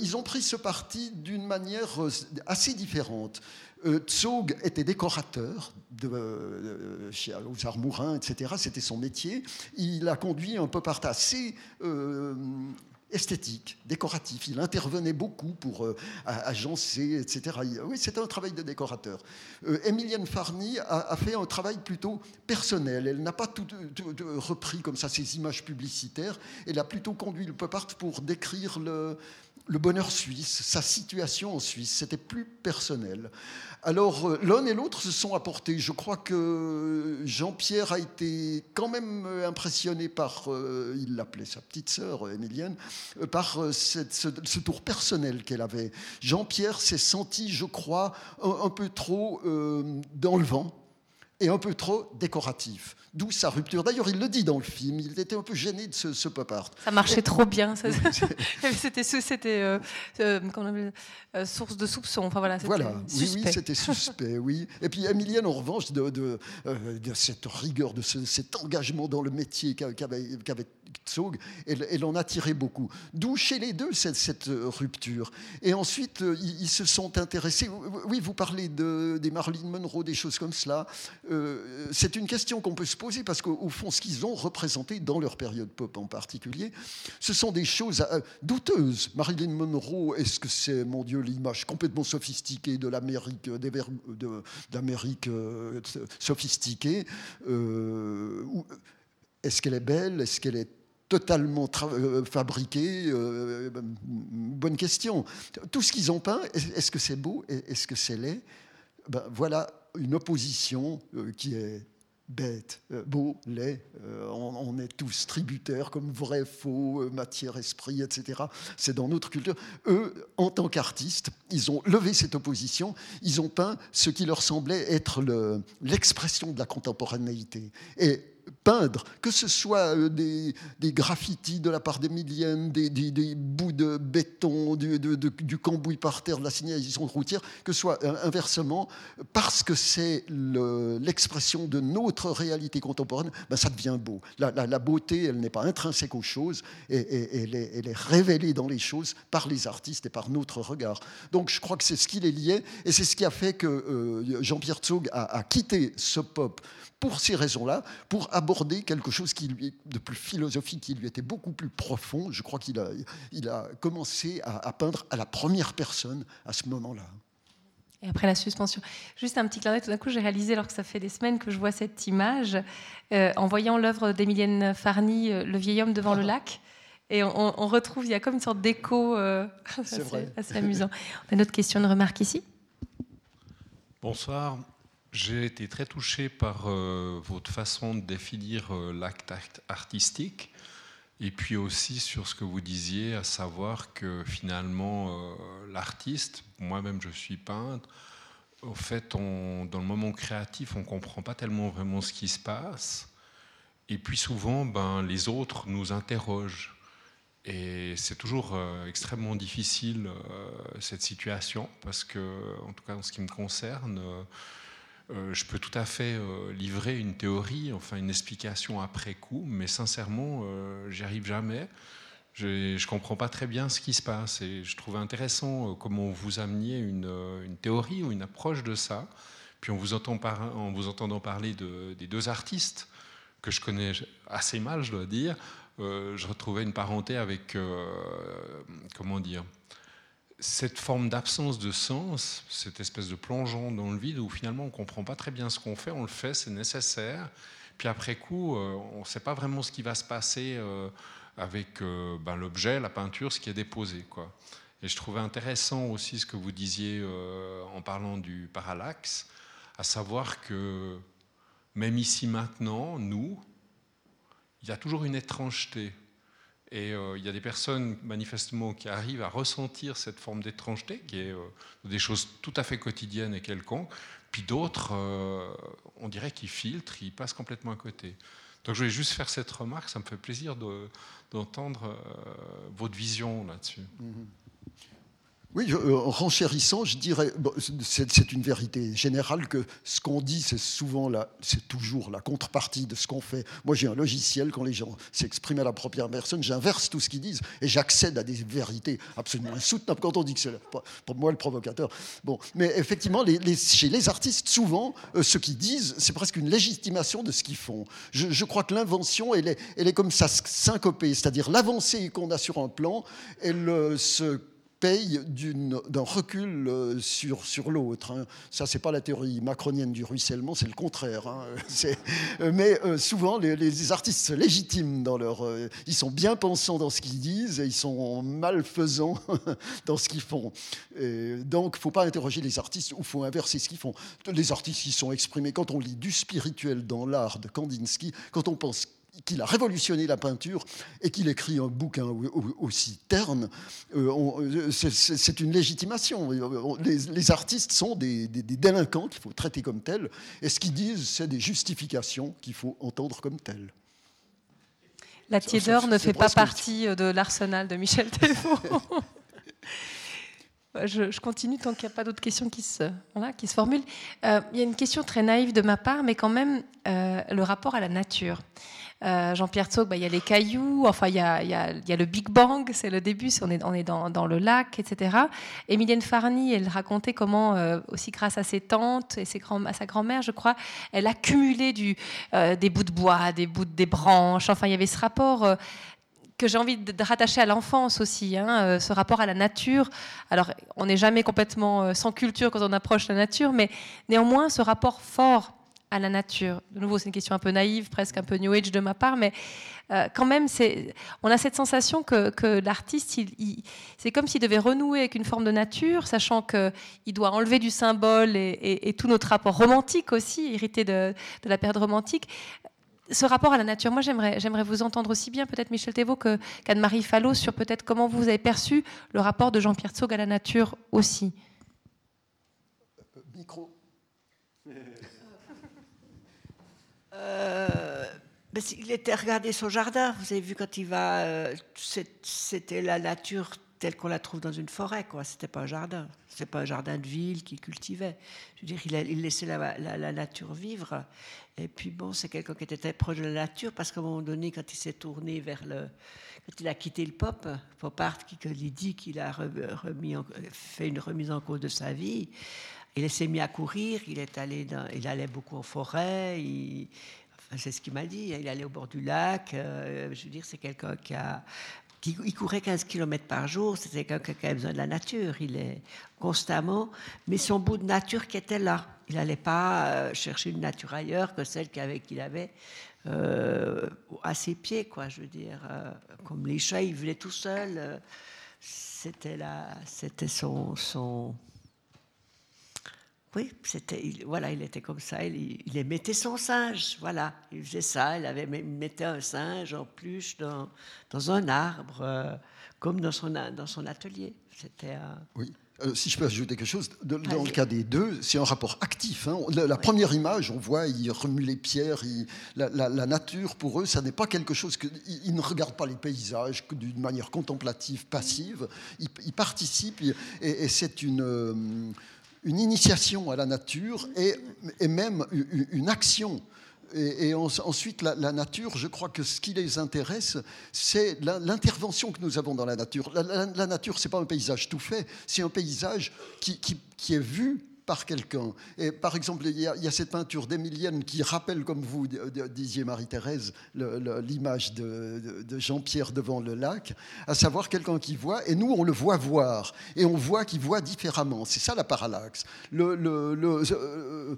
[SPEAKER 4] ils ont pris ce parti d'une manière assez différente. Tsog était décorateur de, chez, aux Arts etc. C'était son métier. Il a conduit un pop art assez esthétique, décoratif. Il intervenait beaucoup pour euh, agencer, etc. Oui, c'était un travail de décorateur. Euh, Emilienne Farny a, fait un travail plutôt personnel. Elle n'a pas tout, repris comme ça ces images publicitaires. Elle a plutôt conduit le pop art pour décrire le bonheur suisse, sa situation en Suisse. C'était plus personnel. Alors, euh, l'un et l'autre se sont apportés. Je crois que Jean-Pierre a été quand même impressionné par, euh, il l'appelait sa petite sœur, Emilienne, euh, par ce, tour personnel qu'elle avait. Jean-Pierre s'est senti, je crois, un, peu trop dans le vent et un peu trop décoratif. D'où sa rupture. D'ailleurs, il le dit dans le film, il était un peu gêné de ce, pop art.
[SPEAKER 1] Ça marchait trop bien. c'était c'était euh, euh, euh, source de soupçon. Enfin, voilà,
[SPEAKER 4] voilà. oui, oui c'était suspect. oui. Et puis Emilienne, en revanche, de, de, cette rigueur, de cet engagement dans le métier qu'avait Tsog, elle, en a tiré beaucoup. D'où chez les deux cette, cette rupture. Et ensuite, ils, se sont intéressés. Oui, vous parlez de, des Marilyn Monroe, des choses comme cela. c'est une question qu'on peut se parce qu'au fond, ce qu'ils ont représenté dans leur période pop en particulier, ce sont des choses euh, douteuses. Marilyn Monroe, est-ce que c'est, mon Dieu, l'image complètement sophistiquée de l'Amérique, d'Amérique euh, sophistiquée euh, Est-ce qu'elle est belle? Est-ce qu'elle est totalement fabriquée Bonne question. Tout ce qu'ils ont peint, est-ce que c'est beau Est-ce que c'est laid? Ben, Voilà une opposition qui est bête, euh, beau, laid, euh, on, est tous tributaires comme vrai, faux, euh, matière, esprit, etc. C'est dans notre culture. Eux, en tant qu'artistes, ils ont levé cette opposition, ils ont peint ce qui leur semblait être l'expression de la contemporanéité. Et peindre, que ce soit euh, des, graffitis de la part des, des, bouts de béton, du, du, cambouis par terre, de la signalisation routière, que ce soit euh, inversement, parce que c'est l'expression de notre réalité contemporaine, ben ça devient beau. La, beauté, elle n'est pas intrinsèque aux choses, et, elle, est, révélée dans les choses par les artistes et par notre regard. Donc je crois que c'est ce qui les liait, et c'est ce qui a fait que euh, Jean-Pierre Zog a, a quitté ce pop pour ces raisons-là, pour aborder quelque chose qui lui est de plus philosophique, qui lui était beaucoup plus profond. Je crois qu'il a, il a commencé à, peindre à la première personne à ce moment-là.
[SPEAKER 1] Et après la suspension. Juste un petit clin d'œil, tout d'un coup, j'ai réalisé, alors que ça fait des semaines que je vois cette image, euh, en voyant l'œuvre d'Emilienne Farny, euh, Le vieil homme devant le lac. Et on, retrouve, il y a comme une sorte d'écho euh, assez, assez, amusant. On a une autre question, une remarque ici?
[SPEAKER 5] Bonsoir. J'ai été très touché par euh, votre façon de définir euh, l'acte artistique et puis aussi sur ce que vous disiez, à savoir que finalement euh, l'artiste, moi-même je suis peintre, au fait, dans le moment créatif, on ne comprend pas tellement vraiment ce qui se passe. Et puis souvent, ben, les autres nous interrogent. Et c'est toujours extrêmement difficile cette situation, parce que, en tout cas en ce qui me concerne, je peux tout à fait euh, livrer une théorie, enfin une explication après coup, mais sincèrement, euh, j'y arrive jamais. Je ne comprends pas très bien ce qui se passe et je trouve intéressant comment vous ameniez une, théorie ou une approche de ça. Puis en vous, entend en vous entendant parler de, des deux artistes que je connais assez mal, je dois dire, je retrouvais une parenté avec, comment dire, cette forme d'absence de sens, cette espèce de plongeon dans le vide où finalement on ne comprend pas très bien ce qu'on fait, on le fait, c'est nécessaire. Puis après coup, euh, on ne sait pas vraiment ce qui va se passer euh, avec euh, ben, l'objet, la peinture, ce qui est déposé. Quoi. Et je trouvais intéressant aussi ce que vous disiez en parlant du parallaxe, à savoir que même ici maintenant, nous, il y a toujours une étrangeté. Et euh, il y a des personnes manifestement qui arrivent à ressentir cette forme d'étrangeté, qui est euh, des choses tout à fait quotidiennes et quelconques. Puis d'autres, euh, on dirait qu'ils filtrent, ils passent complètement à côté. Donc je voulais juste faire cette remarque, ça me fait plaisir d'entendre votre vision là-dessus.
[SPEAKER 4] Mm-hmm. Oui, euh, en renchérissant, je dirais, c'est une vérité générale que ce qu'on dit, c'est souvent la, c'est toujours la contrepartie de ce qu'on fait. Moi, j'ai un logiciel quand les gens s'expriment à la première personne, j'inverse tout ce qu'ils disent et j'accède à des vérités absolument insoutenables quand on dit que c'est pour moi le provocateur. Bon, mais effectivement, chez les artistes, souvent, euh, ce qu'ils disent, c'est presque une légitimation de ce qu'ils font. Je, crois que l'invention, elle est, elle est comme ça syncopée, c'est-à-dire l'avancée qu'on a sur un plan, elle euh, se paye d'un recul euh, sur, sur l'autre. Hein. Ça, c'est pas la théorie macronienne du ruissellement, c'est le contraire. Hein. Euh, mais euh, souvent, les, artistes se légitiment dans leur... ils sont bien pensants dans ce qu'ils disent et ils sont malfaisants dans ce qu'ils font. Et donc, faut pas interroger les artistes ou faut inverser ce qu'ils font. Les artistes qui sont exprimés, quand on lit du spirituel dans l'art de Kandinsky, quand on pense qu'il a révolutionné la peinture et qu'il écrit un bouquin aussi terne, euh, euh, c'est une légitimation. Les, artistes sont des, délinquants qu'il faut traiter comme tels, et ce qu'ils disent, c'est des justifications qu'il faut entendre comme telles.
[SPEAKER 1] La tiédeur ne fait pas partie euh, de l'arsenal de Michel Thévaux. Je, continue tant qu'il n'y a pas d'autres questions qui se, qui se formulent. il y a une question très naïve de ma part, mais quand même le rapport à la nature. Euh, Jean-Pierre Tsog, bah, il y a les cailloux, enfin il y a, le Big Bang, c'est le début, on est, dans, le lac, etc. Emilienne Farny, elle racontait comment, euh, aussi grâce à ses tantes et à sa grand-mère, je crois, elle accumulait euh, des bouts de bois, des bouts des branches, enfin il y avait ce rapport que j'ai envie de, rattacher à l'enfance aussi, hein, ce rapport à la nature. Alors, on n'est jamais complètement sans culture quand on approche la nature, mais néanmoins, ce rapport fort à la nature De nouveau, c'est une question un peu naïve, presque un peu New Age de ma part, mais euh, quand même, on a cette sensation que, l'artiste, c'est comme s'il devait renouer avec une forme de nature, sachant qu'il doit enlever du symbole et, tout notre rapport romantique aussi, hérité de, la période romantique. Ce rapport à la nature, moi j'aimerais, j'aimerais vous entendre aussi bien, peut-être Michel Thévaux, qu'Anne-Marie Fallot, sur peut-être comment vous avez perçu le rapport de Jean-Pierre Tsog à la nature aussi.
[SPEAKER 4] Micro.
[SPEAKER 3] Euh, ben, il était regardé son jardin. Vous avez vu quand il va, euh, c'était la nature telle qu'on la trouve dans une forêt. Quoi. C'était pas un jardin. C'est pas un jardin de ville qu'il cultivait. Je veux dire, il, laissait la, nature vivre. Et puis bon, c'est quelqu'un qui était très proche de la nature parce qu'à un moment donné, quand il s'est tourné vers le, quand il a quitté le pop, pop art, qui dit qu'il a fait une remise en cause de sa vie. Il s'est mis à courir, il, est allé il allait beaucoup en forêt, c'est ce qu'il m'a dit, il allait au bord du lac. Euh, je veux dire, c'est quelqu'un qui a. il courait 15 km par jour, c'était quelqu'un qui avait besoin de la nature, il est constamment, mais son bout de nature qui était là. Il n'allait pas euh, chercher une nature ailleurs que celle qu'il avait euh, à ses pieds, quoi, je veux dire. comme les chats, il voulait tout seul. c'était c'était son, son, oui, c'était, voilà, il était comme ça. Il, il émettait son singe, voilà. Il faisait ça. Il avait mettait un singe en plus dans, dans un arbre, euh, comme dans son, dans son atelier. C'était.
[SPEAKER 4] Oui. Euh, si je peux ajouter quelque chose, dans le cas des deux, c'est un rapport actif. Hein. La, première image, on voit, ils remuent les pierres, la, la, nature, pour eux, ça n'est pas quelque chose que. Ils, ne regardent pas les paysages d'une manière contemplative, passive. Ils, participent et, et c'est une. Une initiation à la nature et, et même une action. Et, ensuite, la, nature, je crois que ce qui les intéresse, c'est l'intervention que nous avons dans la nature. La, nature, ce n'est pas un paysage tout fait, c'est un paysage qui, qui, qui est vu par quelqu'un. Et par exemple, il y, a, cette peinture d'Emilienne qui rappelle, comme vous disiez, Marie-Thérèse, l'image de, Jean-Pierre devant le lac, à savoir quelqu'un qui voit, et nous, on le voit voir, et on voit qu'il voit différemment. C'est ça la parallaxe. Le, euh,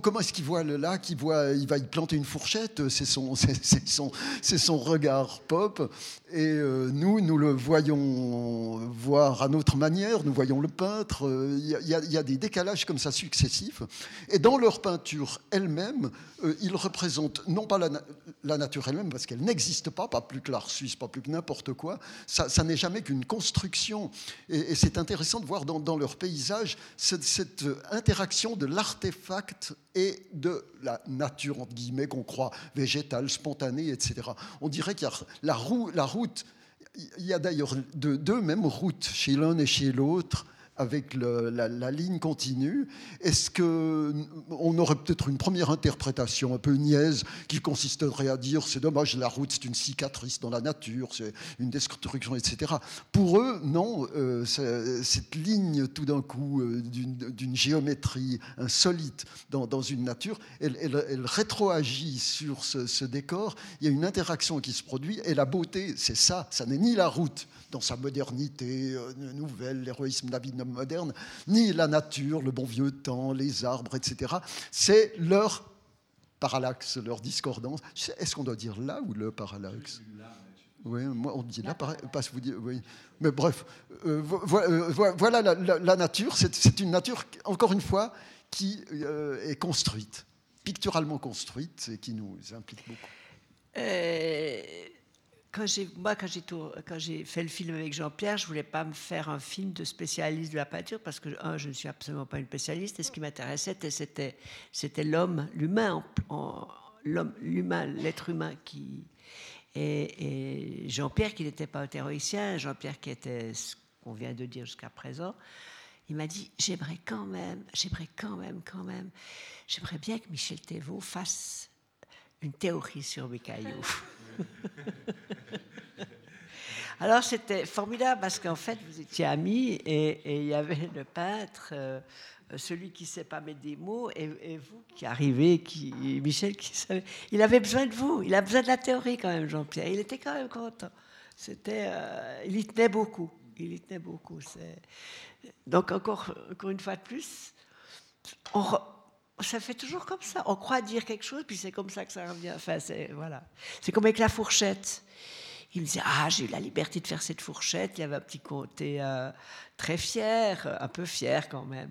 [SPEAKER 4] comment est-ce qu'il voit le lac? Il, voit, il va y planter une fourchette, c'est son, c'est, son, son regard pop. Et euh, nous, nous le voyons voir à notre manière, nous voyons le peintre. Il y, a des décalages comme ça successifs. Et dans leur peinture elle-même, euh, ils représentent non pas la, nature elle-même, parce qu'elle n'existe pas, pas plus que l'art suisse, pas plus que n'importe quoi. Ça, n'est jamais qu'une construction. Et, c'est intéressant de voir dans, dans leur paysage cette interaction de l'artefact et de la nature, entre guillemets, qu'on croit végétale, spontanée, etc. On dirait qu'il y a la, roue, la route il y a d'ailleurs deux, deux mêmes routes chez l'un et chez l'autre avec la, ligne continue. Est-ce qu'on aurait peut-être une première interprétation un peu niaise qui consisterait à dire c'est dommage, la route c'est une cicatrice dans la nature, c'est une destruction, etc. Pour eux, non, euh, cette ligne tout d'un coup euh, d'une géométrie insolite dans, une nature, elle, rétroagit sur ce décor, il y a une interaction qui se produit et la beauté, c'est ça, ça n'est ni la route dans sa modernité euh, nouvelle, l'héroïsme de la moderne, ni la nature, le bon vieux temps, les arbres, etc. C'est leur parallaxe, leur discordance. Est-ce qu'on doit dire là ou le parallaxe? Oui, moi on dit là, parce que vous dites, oui. Mais bref, euh, euh, voilà la, nature. C'est une nature, encore une fois, qui est construite, picturalement construite, et qui nous implique beaucoup
[SPEAKER 3] quand j'ai, moi, quand j'ai, fait le film avec Jean-Pierre, je voulais pas me faire un film de spécialiste de la peinture parce que, un, je ne suis absolument pas une spécialiste et ce qui m'intéressait, c'était, l'homme, l'humain, l'être humain qui. Et, Jean-Pierre, qui n'était pas un théoricien, Jean-Pierre qui était ce qu'on vient de dire jusqu'à présent, il m'a dit J'aimerais quand même, j'aimerais quand même, quand même, j'aimerais bien que Michel Thévaux fasse une théorie sur cailloux. Alors c'était formidable parce qu'en fait vous étiez amis et, il y avait le peintre, euh, celui qui ne sait pas mettre des mots et, vous qui arrivez, qui, Michel qui savait. Il avait besoin de vous, il a besoin de la théorie quand même Jean-Pierre. Il était quand même content. C'était, euh, il y tenait beaucoup. Il y tenait beaucoup. Donc encore, encore une fois de plus, ça fait toujours comme ça. On croit dire quelque chose, puis c'est comme ça que ça revient. Enfin, c'est voilà. C'est comme avec la fourchette. Il me disait ah j'ai eu la liberté de faire cette fourchette. Il y avait un petit côté euh, très fier, un peu fier quand même.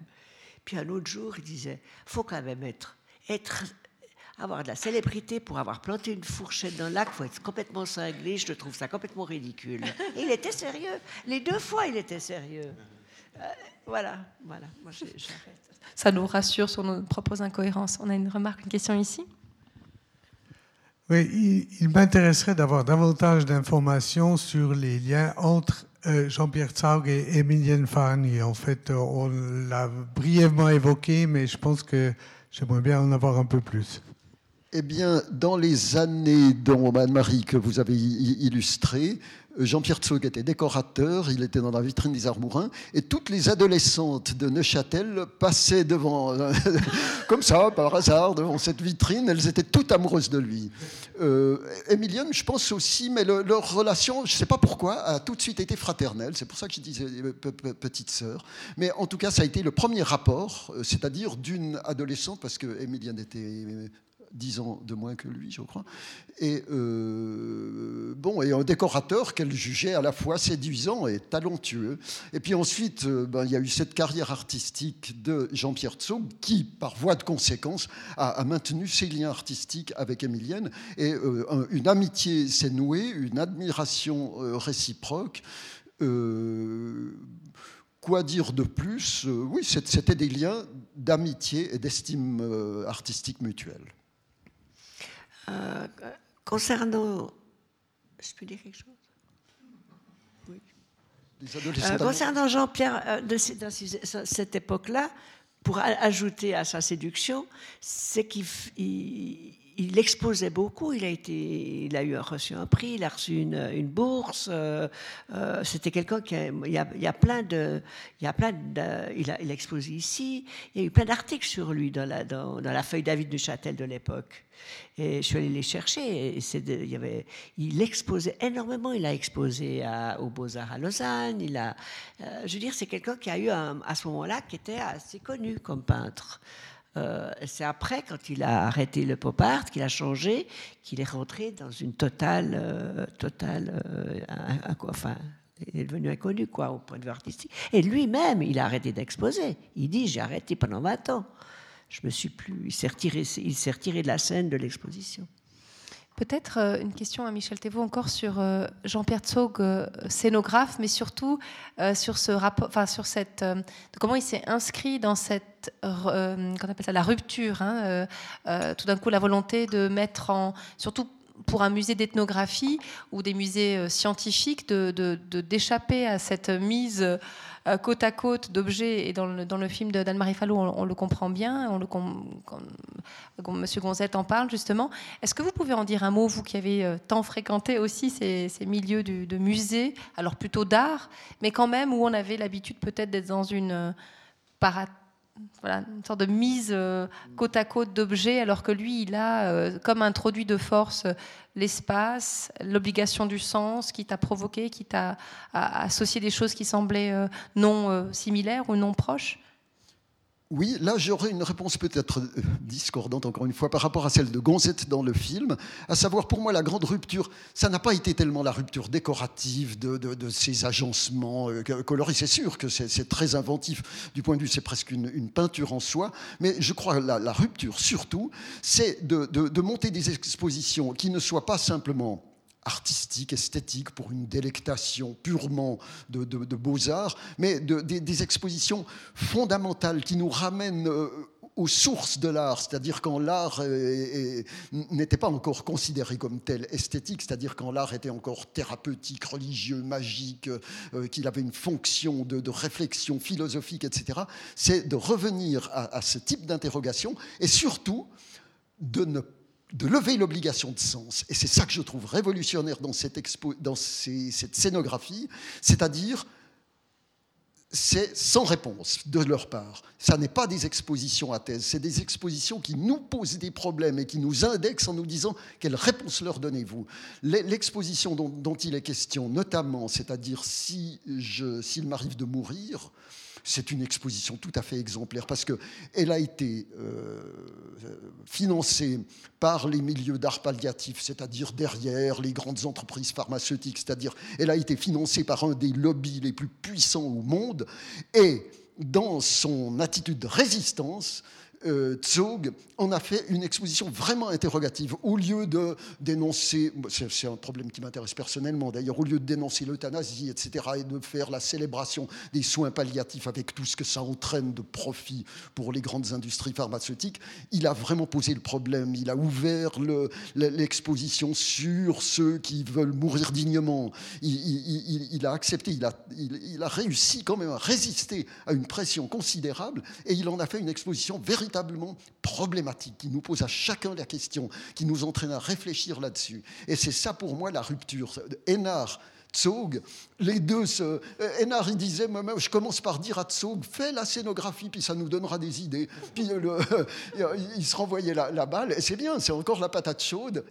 [SPEAKER 3] Puis un autre jour, il disait faut quand même être être avoir de la célébrité pour avoir planté une fourchette dans le lac, faut être complètement cinglé. Je trouve ça complètement ridicule. Et il était sérieux. Les deux fois, il était sérieux. Euh, voilà, voilà. Moi, j'arrête
[SPEAKER 1] ça nous rassure sur nos propres incohérences. On a une remarque, une question ici?
[SPEAKER 6] Oui, il, m'intéresserait d'avoir davantage d'informations sur les liens entre euh, Jean-Pierre Zaug et Emilienne Farni. En fait, on l'a brièvement évoqué, mais je pense que j'aimerais bien en avoir un peu plus.
[SPEAKER 4] Eh bien, dans les années dont Anne-Marie que vous avez illustrées, Jean-Pierre Tsog était décorateur, il était dans la vitrine des Armourins, et toutes les adolescentes de Neuchâtel passaient devant, comme ça, par hasard, devant cette vitrine, elles étaient toutes amoureuses de lui. Euh, Emilienne, je pense aussi, mais leur relation, je ne sais pas pourquoi, a tout de suite été fraternelle, c'est pour ça que je disais euh, petite sœur, mais en tout cas, ça a été le premier rapport, euh, c'est-à-dire d'une adolescente, parce que Emilienne était dix ans de moins que lui, je crois. Et euh, bon, et un décorateur qu'elle jugeait à la fois séduisant et talentueux. Et puis ensuite, euh, ben, il y a eu cette carrière artistique de Jean-Pierre Tsog qui, par voie de conséquence, a, maintenu ses liens artistiques avec Émilienne. Et euh, une amitié s'est nouée, une admiration réciproque. quoi dire de plus? Oui, c'était des liens d'amitié et d'estime artistique mutuelle.
[SPEAKER 3] Euh, concernant. Je peux dire quelque chose? Oui. Euh, concernant Jean-Pierre, euh, de, dans cette époque-là, pour ajouter à sa séduction, c'est qu'il il exposait beaucoup. Il a, été, il a eu reçu un prix, il a reçu une, bourse. Euh, euh, c'était quelqu'un qui a, il, y a, plein de, il y a plein il a, exposé ici. Il y a eu plein d'articles sur lui dans la, feuille David de Châtel de l'époque. Et je suis allé les chercher. Il, exposait énormément. Il a exposé à, aux Beaux-Arts à Lausanne. Il a, euh, je veux dire, c'est quelqu'un qui a eu à ce moment-là qui était assez connu comme peintre. Euh, c'est après, quand il a arrêté le pop art, qu'il a changé, qu'il est rentré dans une totale, euh, totale, euh, enfin, il est devenu inconnu quoi au point de vue artistique. Et lui-même, il a arrêté d'exposer. Il dit j'ai arrêté pendant 20 ans. Je me suis plus. Il s'est retiré, il s'est retiré de la scène de l'exposition.
[SPEAKER 1] Peut-être euh, une question à Michel Thévaux encore sur euh, Jean-Pierre Tsog, euh, scénographe, mais surtout sur ce rapport, enfin sur cette, comment il s'est inscrit dans cette, qu'on appelle ça la rupture. Hein, tout d'un coup, la volonté de mettre en, surtout pour un musée d'ethnographie ou des musées scientifiques d'échapper à cette mise euh, côte à côte d'objets, et dans le, dans le film d'Anne-Marie Fallot, on, le comprend bien, on le, Monsieur Gonzette en parle justement. Est-ce que vous pouvez en dire un mot, vous qui avez euh, tant fréquenté aussi ces, milieux de, musées, alors plutôt d'art, mais quand même où on avait l'habitude peut-être d'être dans une euh, parade une sorte de mise euh, côte à côte d'objets, alors que lui, il a euh, comme introduit de force euh, l'espace, l'obligation du sens, qui t'a provoqué, qui t'a associé des choses qui semblaient non similaires ou non proches.
[SPEAKER 4] Oui, là j'aurais une réponse peut-être euh, discordante encore une fois par rapport à celle de Gonzette dans le film, à savoir pour moi la grande rupture, ça n'a pas été tellement la rupture décorative de, ces agencements euh, colorés, c'est sûr que c'est très inventif. Du point de vue, c'est presque une, peinture en soi, mais je crois la, la rupture surtout, c'est de monter des expositions qui ne soient pas simplement artistique, esthétique, pour une délectation purement de, beaux-arts, mais des, expositions fondamentales qui nous ramènent euh, aux sources de l'art, c'est-à-dire quand l'art n'était pas encore considéré comme tel esthétique, c'est-à-dire quand l'art était encore thérapeutique, religieux, magique, euh, qu'il avait une fonction de, réflexion philosophique, etc., c'est de revenir à, à ce type d'interrogation et surtout de ne pas de lever l'obligation de sens. Et c'est ça que je trouve révolutionnaire dans cette, dans cette scénographie, c'est-à-dire c'est sans réponse de leur part. Ça n'est pas des expositions à thèse, c'est des expositions qui nous posent des problèmes et qui nous indexent en nous disant quelle réponse leur donnez-vous. L'exposition dont, dont, il est question, notamment, c'est-à-dire si s'il m'arrive de mourir, c'est une exposition tout à fait exemplaire parce qu'elle a été euh, financée par les milieux d'art palliatif, c'est-à-dire derrière les grandes entreprises pharmaceutiques, c'est-à-dire elle a été financée par un des lobbies les plus puissants au monde et dans son attitude de résistance, euh, Zog en a fait une exposition vraiment interrogative. Au lieu de dénoncer, c'est un problème qui m'intéresse personnellement d'ailleurs, au lieu de dénoncer l'euthanasie, etc., et de faire la célébration des soins palliatifs avec tout ce que ça entraîne de profit pour les grandes industries pharmaceutiques, il a vraiment posé le problème. Il a ouvert l'exposition sur ceux qui veulent mourir dignement. Il, a accepté, il a, il a réussi quand même à résister à une pression considérable et il en a fait une exposition véritable problématique, qui nous pose à chacun la question, qui nous entraîne à réfléchir là-dessus. Et c'est ça pour moi la rupture. Hénard, Tsog, les deux se... Hénard, il disait, je commence par dire à Tsog, fais la scénographie, puis ça nous donnera des idées. Puis le, il se renvoyait la, balle, et c'est bien, c'est encore la patate chaude.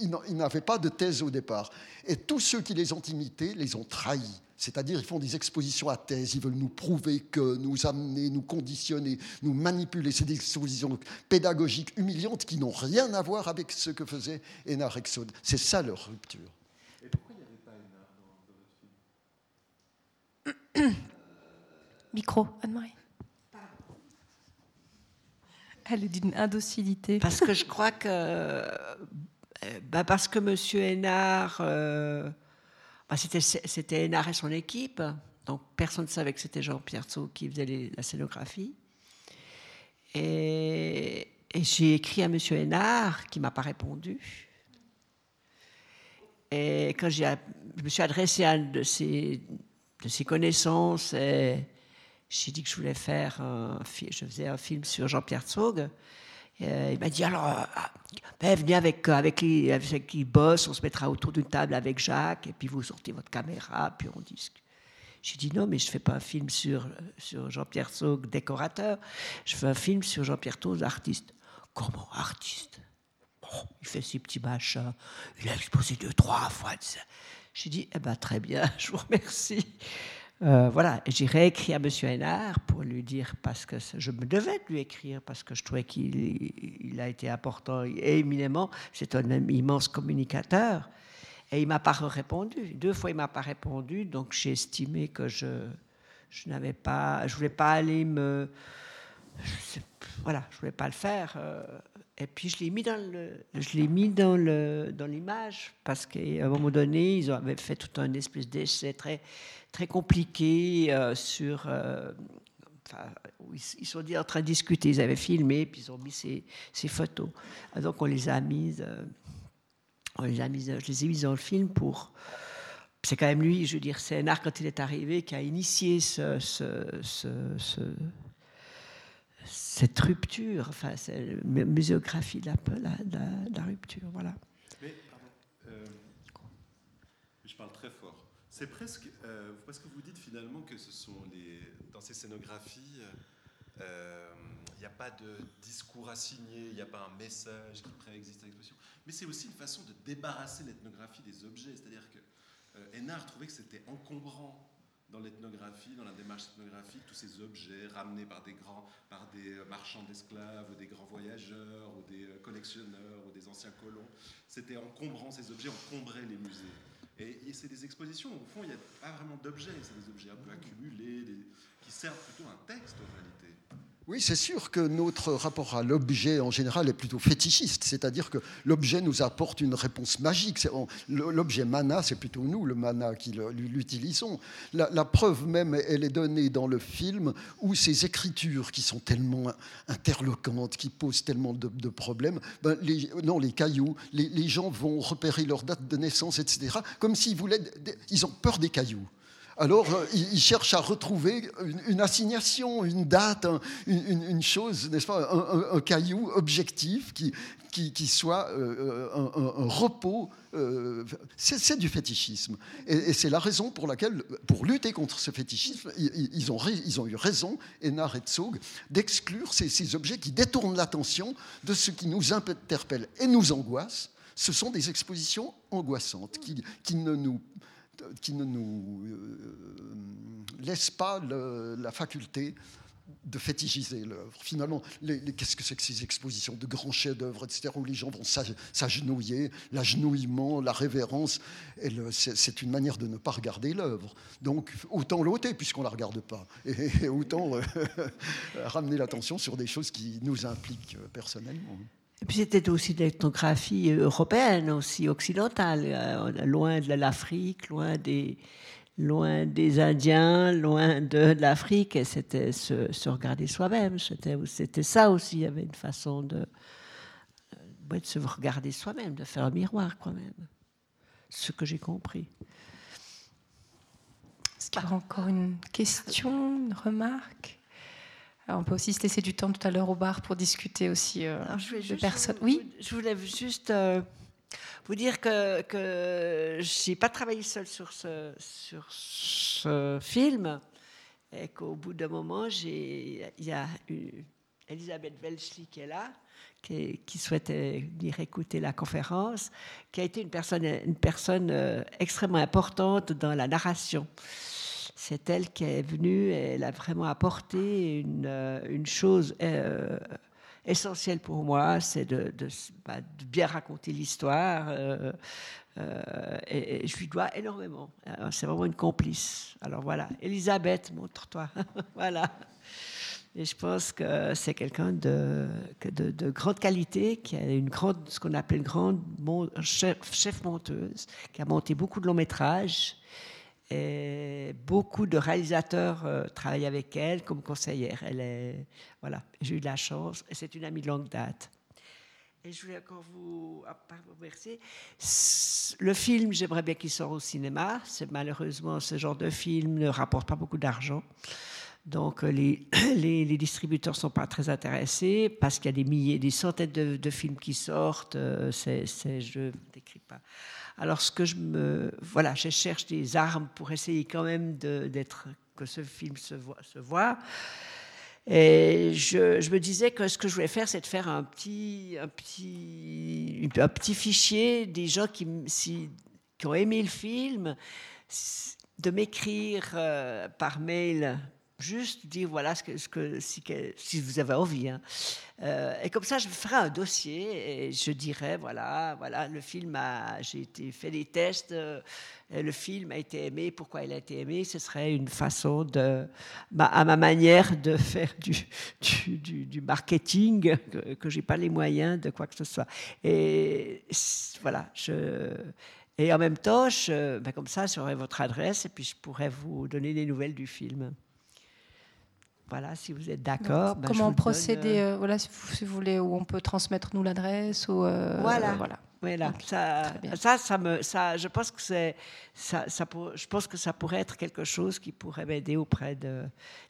[SPEAKER 4] Il n'avait pas de thèse au départ. Et tous ceux qui les ont imités les ont trahis. C'est-à-dire, ils font des expositions à thèse, ils veulent nous prouver que, nous amener, nous conditionner, nous manipuler. C'est des expositions pédagogiques humiliantes qui n'ont rien à voir avec ce que faisait Enar Exode. C'est ça leur rupture. Et pourquoi il n'y avait pas
[SPEAKER 1] Enar dans, votre film? Micro, Anne-Marie. Elle est d'une indocilité.
[SPEAKER 3] Parce que je crois que. Euh, bah parce que M. Hénard. Euh, bah, c'était Hénard et son équipe, donc personne ne savait que c'était Jean-Pierre Tsou qui faisait la scénographie. Et, j'ai écrit à M. Hénard, qui m'a pas répondu. Et quand je me suis adressé à une de ses, connaissances, j'ai dit que je voulais faire un, je faisais un film sur Jean-Pierre Tsog. Euh, il m'a dit alors, euh, ben, venez avec, euh, avec, les, avec qui bossent, on se mettra autour d'une table avec Jacques, et puis vous sortez votre caméra, puis on discute. J'ai dit non, mais je ne fais pas un film sur, sur Jean-Pierre Saug, décorateur, je fais un film sur Jean-Pierre Saug, artiste. Comment artiste? Il fait ses petits machins, il a exposé deux, trois fois. J'ai dit, eh ben, très bien, je vous remercie. Euh, voilà, j'ai réécrit à M. Hénard pour lui dire, parce que je me devais de lui écrire, parce que je trouvais qu'il a été important et éminemment, c'est un immense communicateur. Et il m'a pas répondu. Deux fois, il m'a pas répondu, donc j'ai estimé que je, je n'avais pas, je voulais pas aller me, voilà, je voulais pas le faire. Euh, et puis je l'ai mis dans le, je l'ai mis dans le, dans l'image parce qu'à un moment donné, ils avaient fait tout un espèce d'essai très, très compliqué euh, sur. Euh, ils sont en train de discuter. Ils avaient filmé, puis ils ont mis ces, photos. Donc on les a mises. Euh, on les a mis, je les ai mis dans le film pour. C'est quand même lui, je veux dire, art quand il est arrivé qui a initié ce, ce, ce, ce cette rupture, enfin, c'est la muséographie de la, rupture, voilà.
[SPEAKER 2] Mais, pardon, je parle très fort. C'est presque, euh, parce que vous dites finalement que ce sont les, dans ces scénographies, il euh, n'y a pas de discours à signer, il n'y a pas un message qui préexiste à l'exposition, mais c'est aussi une façon de débarrasser l'ethnographie des objets, c'est-à-dire que euh, trouvait que c'était encombrant dans l'ethnographie, dans la démarche ethnographique, tous ces objets ramenés par des grands, par des marchands d'esclaves, ou des grands voyageurs, ou des euh, collectionneurs, ou des anciens colons. C'était encombrant, ces objets encombraient les musées. Et, c'est des expositions, au fond, il n'y a pas vraiment d'objets, c'est des objets un peu accumulés, qui servent plutôt un texte en réalité.
[SPEAKER 4] Oui, c'est sûr que notre rapport à l'objet en général est plutôt fétichiste, c'est-à-dire que l'objet nous apporte une réponse magique. L'objet mana, c'est plutôt nous, le mana, qui l'utilisons. La, preuve même, elle est donnée dans le film où ces écritures qui sont tellement interloquantes, qui posent tellement de, problèmes, ben les, non, les cailloux, les, les gens vont repérer leur date de naissance, etc., comme s'ils voulaient, ils ont peur des cailloux. Alors, euh, il cherche à retrouver une, assignation, une date, une, chose, n'est-ce pas, un, caillou objectif qui, qui, soit euh, un, repos. Euh, c'est du fétichisme. Et, c'est la raison pour laquelle, pour lutter contre ce fétichisme, ils, ont, ils ont eu raison, Enar et Tsog, d'exclure ces, ces objets qui détournent l'attention de ce qui nous interpelle et nous angoisse. Ce sont des expositions angoissantes qui, qui ne nous qui ne nous euh, laisse pas la faculté de fétichiser l'œuvre. Finalement, qu'est-ce que c'est que ces expositions de grands chefs-d'œuvre, etc., où les gens vont s'agenouiller, l'agenouillement, la révérence, c'est une manière de ne pas regarder l'œuvre. Donc, autant l'ôter puisqu'on ne la regarde pas, et, autant euh, ramener l'attention sur des choses qui nous impliquent personnellement.
[SPEAKER 3] Et puis c'était aussi l'ethnographie européenne, aussi occidentale, euh, loin de l'Afrique, loin des, loin des Indiens, loin de, l'Afrique, et c'était se, regarder soi-même. C'était ça aussi, il y avait une façon de, de se regarder soi-même, de faire un miroir quand même. Ce que j'ai compris.
[SPEAKER 1] Est-ce qu'il y a encore une question, une remarque? On peut aussi se laisser du temps tout à l'heure au bar pour discuter aussi euh, de personnes. oui.
[SPEAKER 3] Je voulais juste euh, vous dire que, que je n'ai pas travaillé seule sur ce, sur ce film et qu'au bout d'un moment, il y a eu Elisabeth Welschli qui est là, qui, qui, souhaitait venir écouter la conférence, qui a été une personne, une personne euh, extrêmement importante dans la narration c'est elle qui est venue et elle a vraiment apporté une, euh, chose euh, essentielle pour moi, c'est de, bah, bien raconter l'histoire. Euh, et, je lui dois énormément. C'est vraiment une complice. Alors voilà, Elisabeth, montre-toi. voilà. Et je pense que c'est quelqu'un de, de, de, grande qualité, qui a une grande, ce qu'on appelle une grande chef monteuse, qui a monté beaucoup de longs métrages et beaucoup de réalisateurs euh, travaillent avec elle comme conseillère. Elle est, voilà, j'ai eu de la chance c'est une amie de longue date. Et je voulais encore vous, remercier. Le film, j'aimerais bien qu'il sorte au cinéma. C'est malheureusement ce genre de film ne rapporte pas beaucoup d'argent. Donc les, les, les distributeurs ne sont pas très intéressés parce qu'il y a des milliers, des centaines de, de films qui sortent. Euh, c'est, je pas. Alors, ce que je me, voilà, je cherche des armes pour essayer quand même d'être que ce film se voit. Se voit. Et je, je, me disais que ce que je voulais faire, c'est de faire un petit, un petit, un petit fichier des gens qui, si, qui ont aimé le film, de m'écrire euh, par mail juste dire voilà ce que, si, vous avez envie. Hein. Euh, et comme ça, je ferai un dossier et je dirai voilà, voilà, le film a, j'ai été fait des tests, euh, le film a été aimé, pourquoi il a été aimé. Ce serait une façon de, à ma manière, de faire du, marketing que, que j'ai pas les moyens de quoi que ce soit. Et voilà, je et en même temps, ben comme ça, j'aurai votre adresse et puis je pourrais vous donner des nouvelles du film. Voilà, si vous êtes d'accord.
[SPEAKER 1] Ben, comment procéder Voilà, si vous, voulez, où on peut transmettre nous l'adresse ou
[SPEAKER 3] voilà. voilà. Voilà, ça, ça, ça, me, ça, je pense que c'est, ça, ça pour, je pense que ça pourrait être quelque chose qui pourrait m'aider auprès de,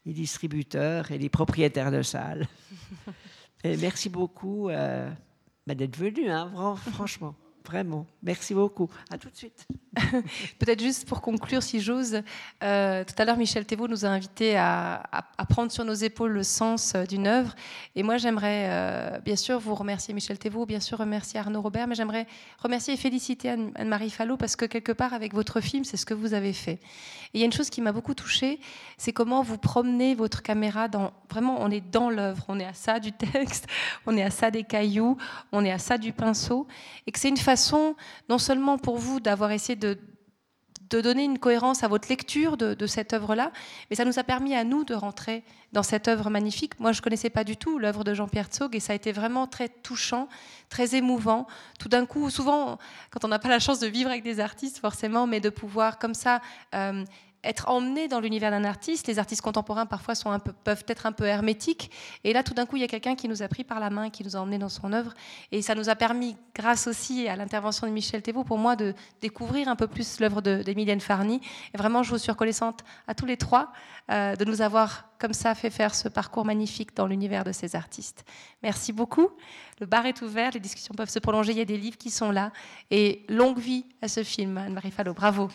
[SPEAKER 3] des distributeurs et des propriétaires de salles. et merci beaucoup euh, bah, d'être venu, hein, franchement. Vraiment. Merci beaucoup. À tout de suite.
[SPEAKER 1] Peut-être juste pour conclure, si j'ose, euh, tout à l'heure, Michel Thévaux nous a invités à, prendre sur nos épaules le sens euh, d'une œuvre. Et moi, j'aimerais euh, bien sûr vous remercier, Michel Thévaux, bien sûr remercier Arnaud Robert, mais j'aimerais remercier et féliciter Anne-Marie Fallot parce que quelque part, avec votre film, c'est ce que vous avez fait. Et il y a une chose qui m'a beaucoup touchée, c'est comment vous promenez votre caméra dans. Vraiment, on est dans l'œuvre. On est à ça du texte, on est à ça des cailloux, on est à ça du pinceau. Et que c'est une façon, non seulement pour vous d'avoir essayé de, donner une cohérence à votre lecture de, cette œuvre-là, mais ça nous a permis à nous de rentrer dans cette œuvre magnifique. Moi, je ne connaissais pas du tout l'œuvre de Jean-Pierre Tsog et ça a été vraiment très touchant, très émouvant. Tout d'un coup, souvent, quand on n'a pas la chance de vivre avec des artistes, forcément, mais de pouvoir comme ça euh, être emmené dans l'univers d'un artiste. Les artistes contemporains parfois sont peuvent être un peu hermétiques. Et là, tout d'un coup, il y a quelqu'un qui nous a pris par la main, qui nous a emmenés dans son œuvre. Et ça nous a permis, grâce aussi à l'intervention de Michel Thévaux, pour moi, de découvrir un peu plus l'œuvre d'Emilienne Farny. Et vraiment, je vous suis reconnaissante à tous les trois euh, de nous avoir comme ça fait faire ce parcours magnifique dans l'univers de ces artistes. Merci beaucoup. Le bar est ouvert, les discussions peuvent se prolonger, il y a des livres qui sont là. Et longue vie à ce film, Anne-Marie Fallot. Bravo.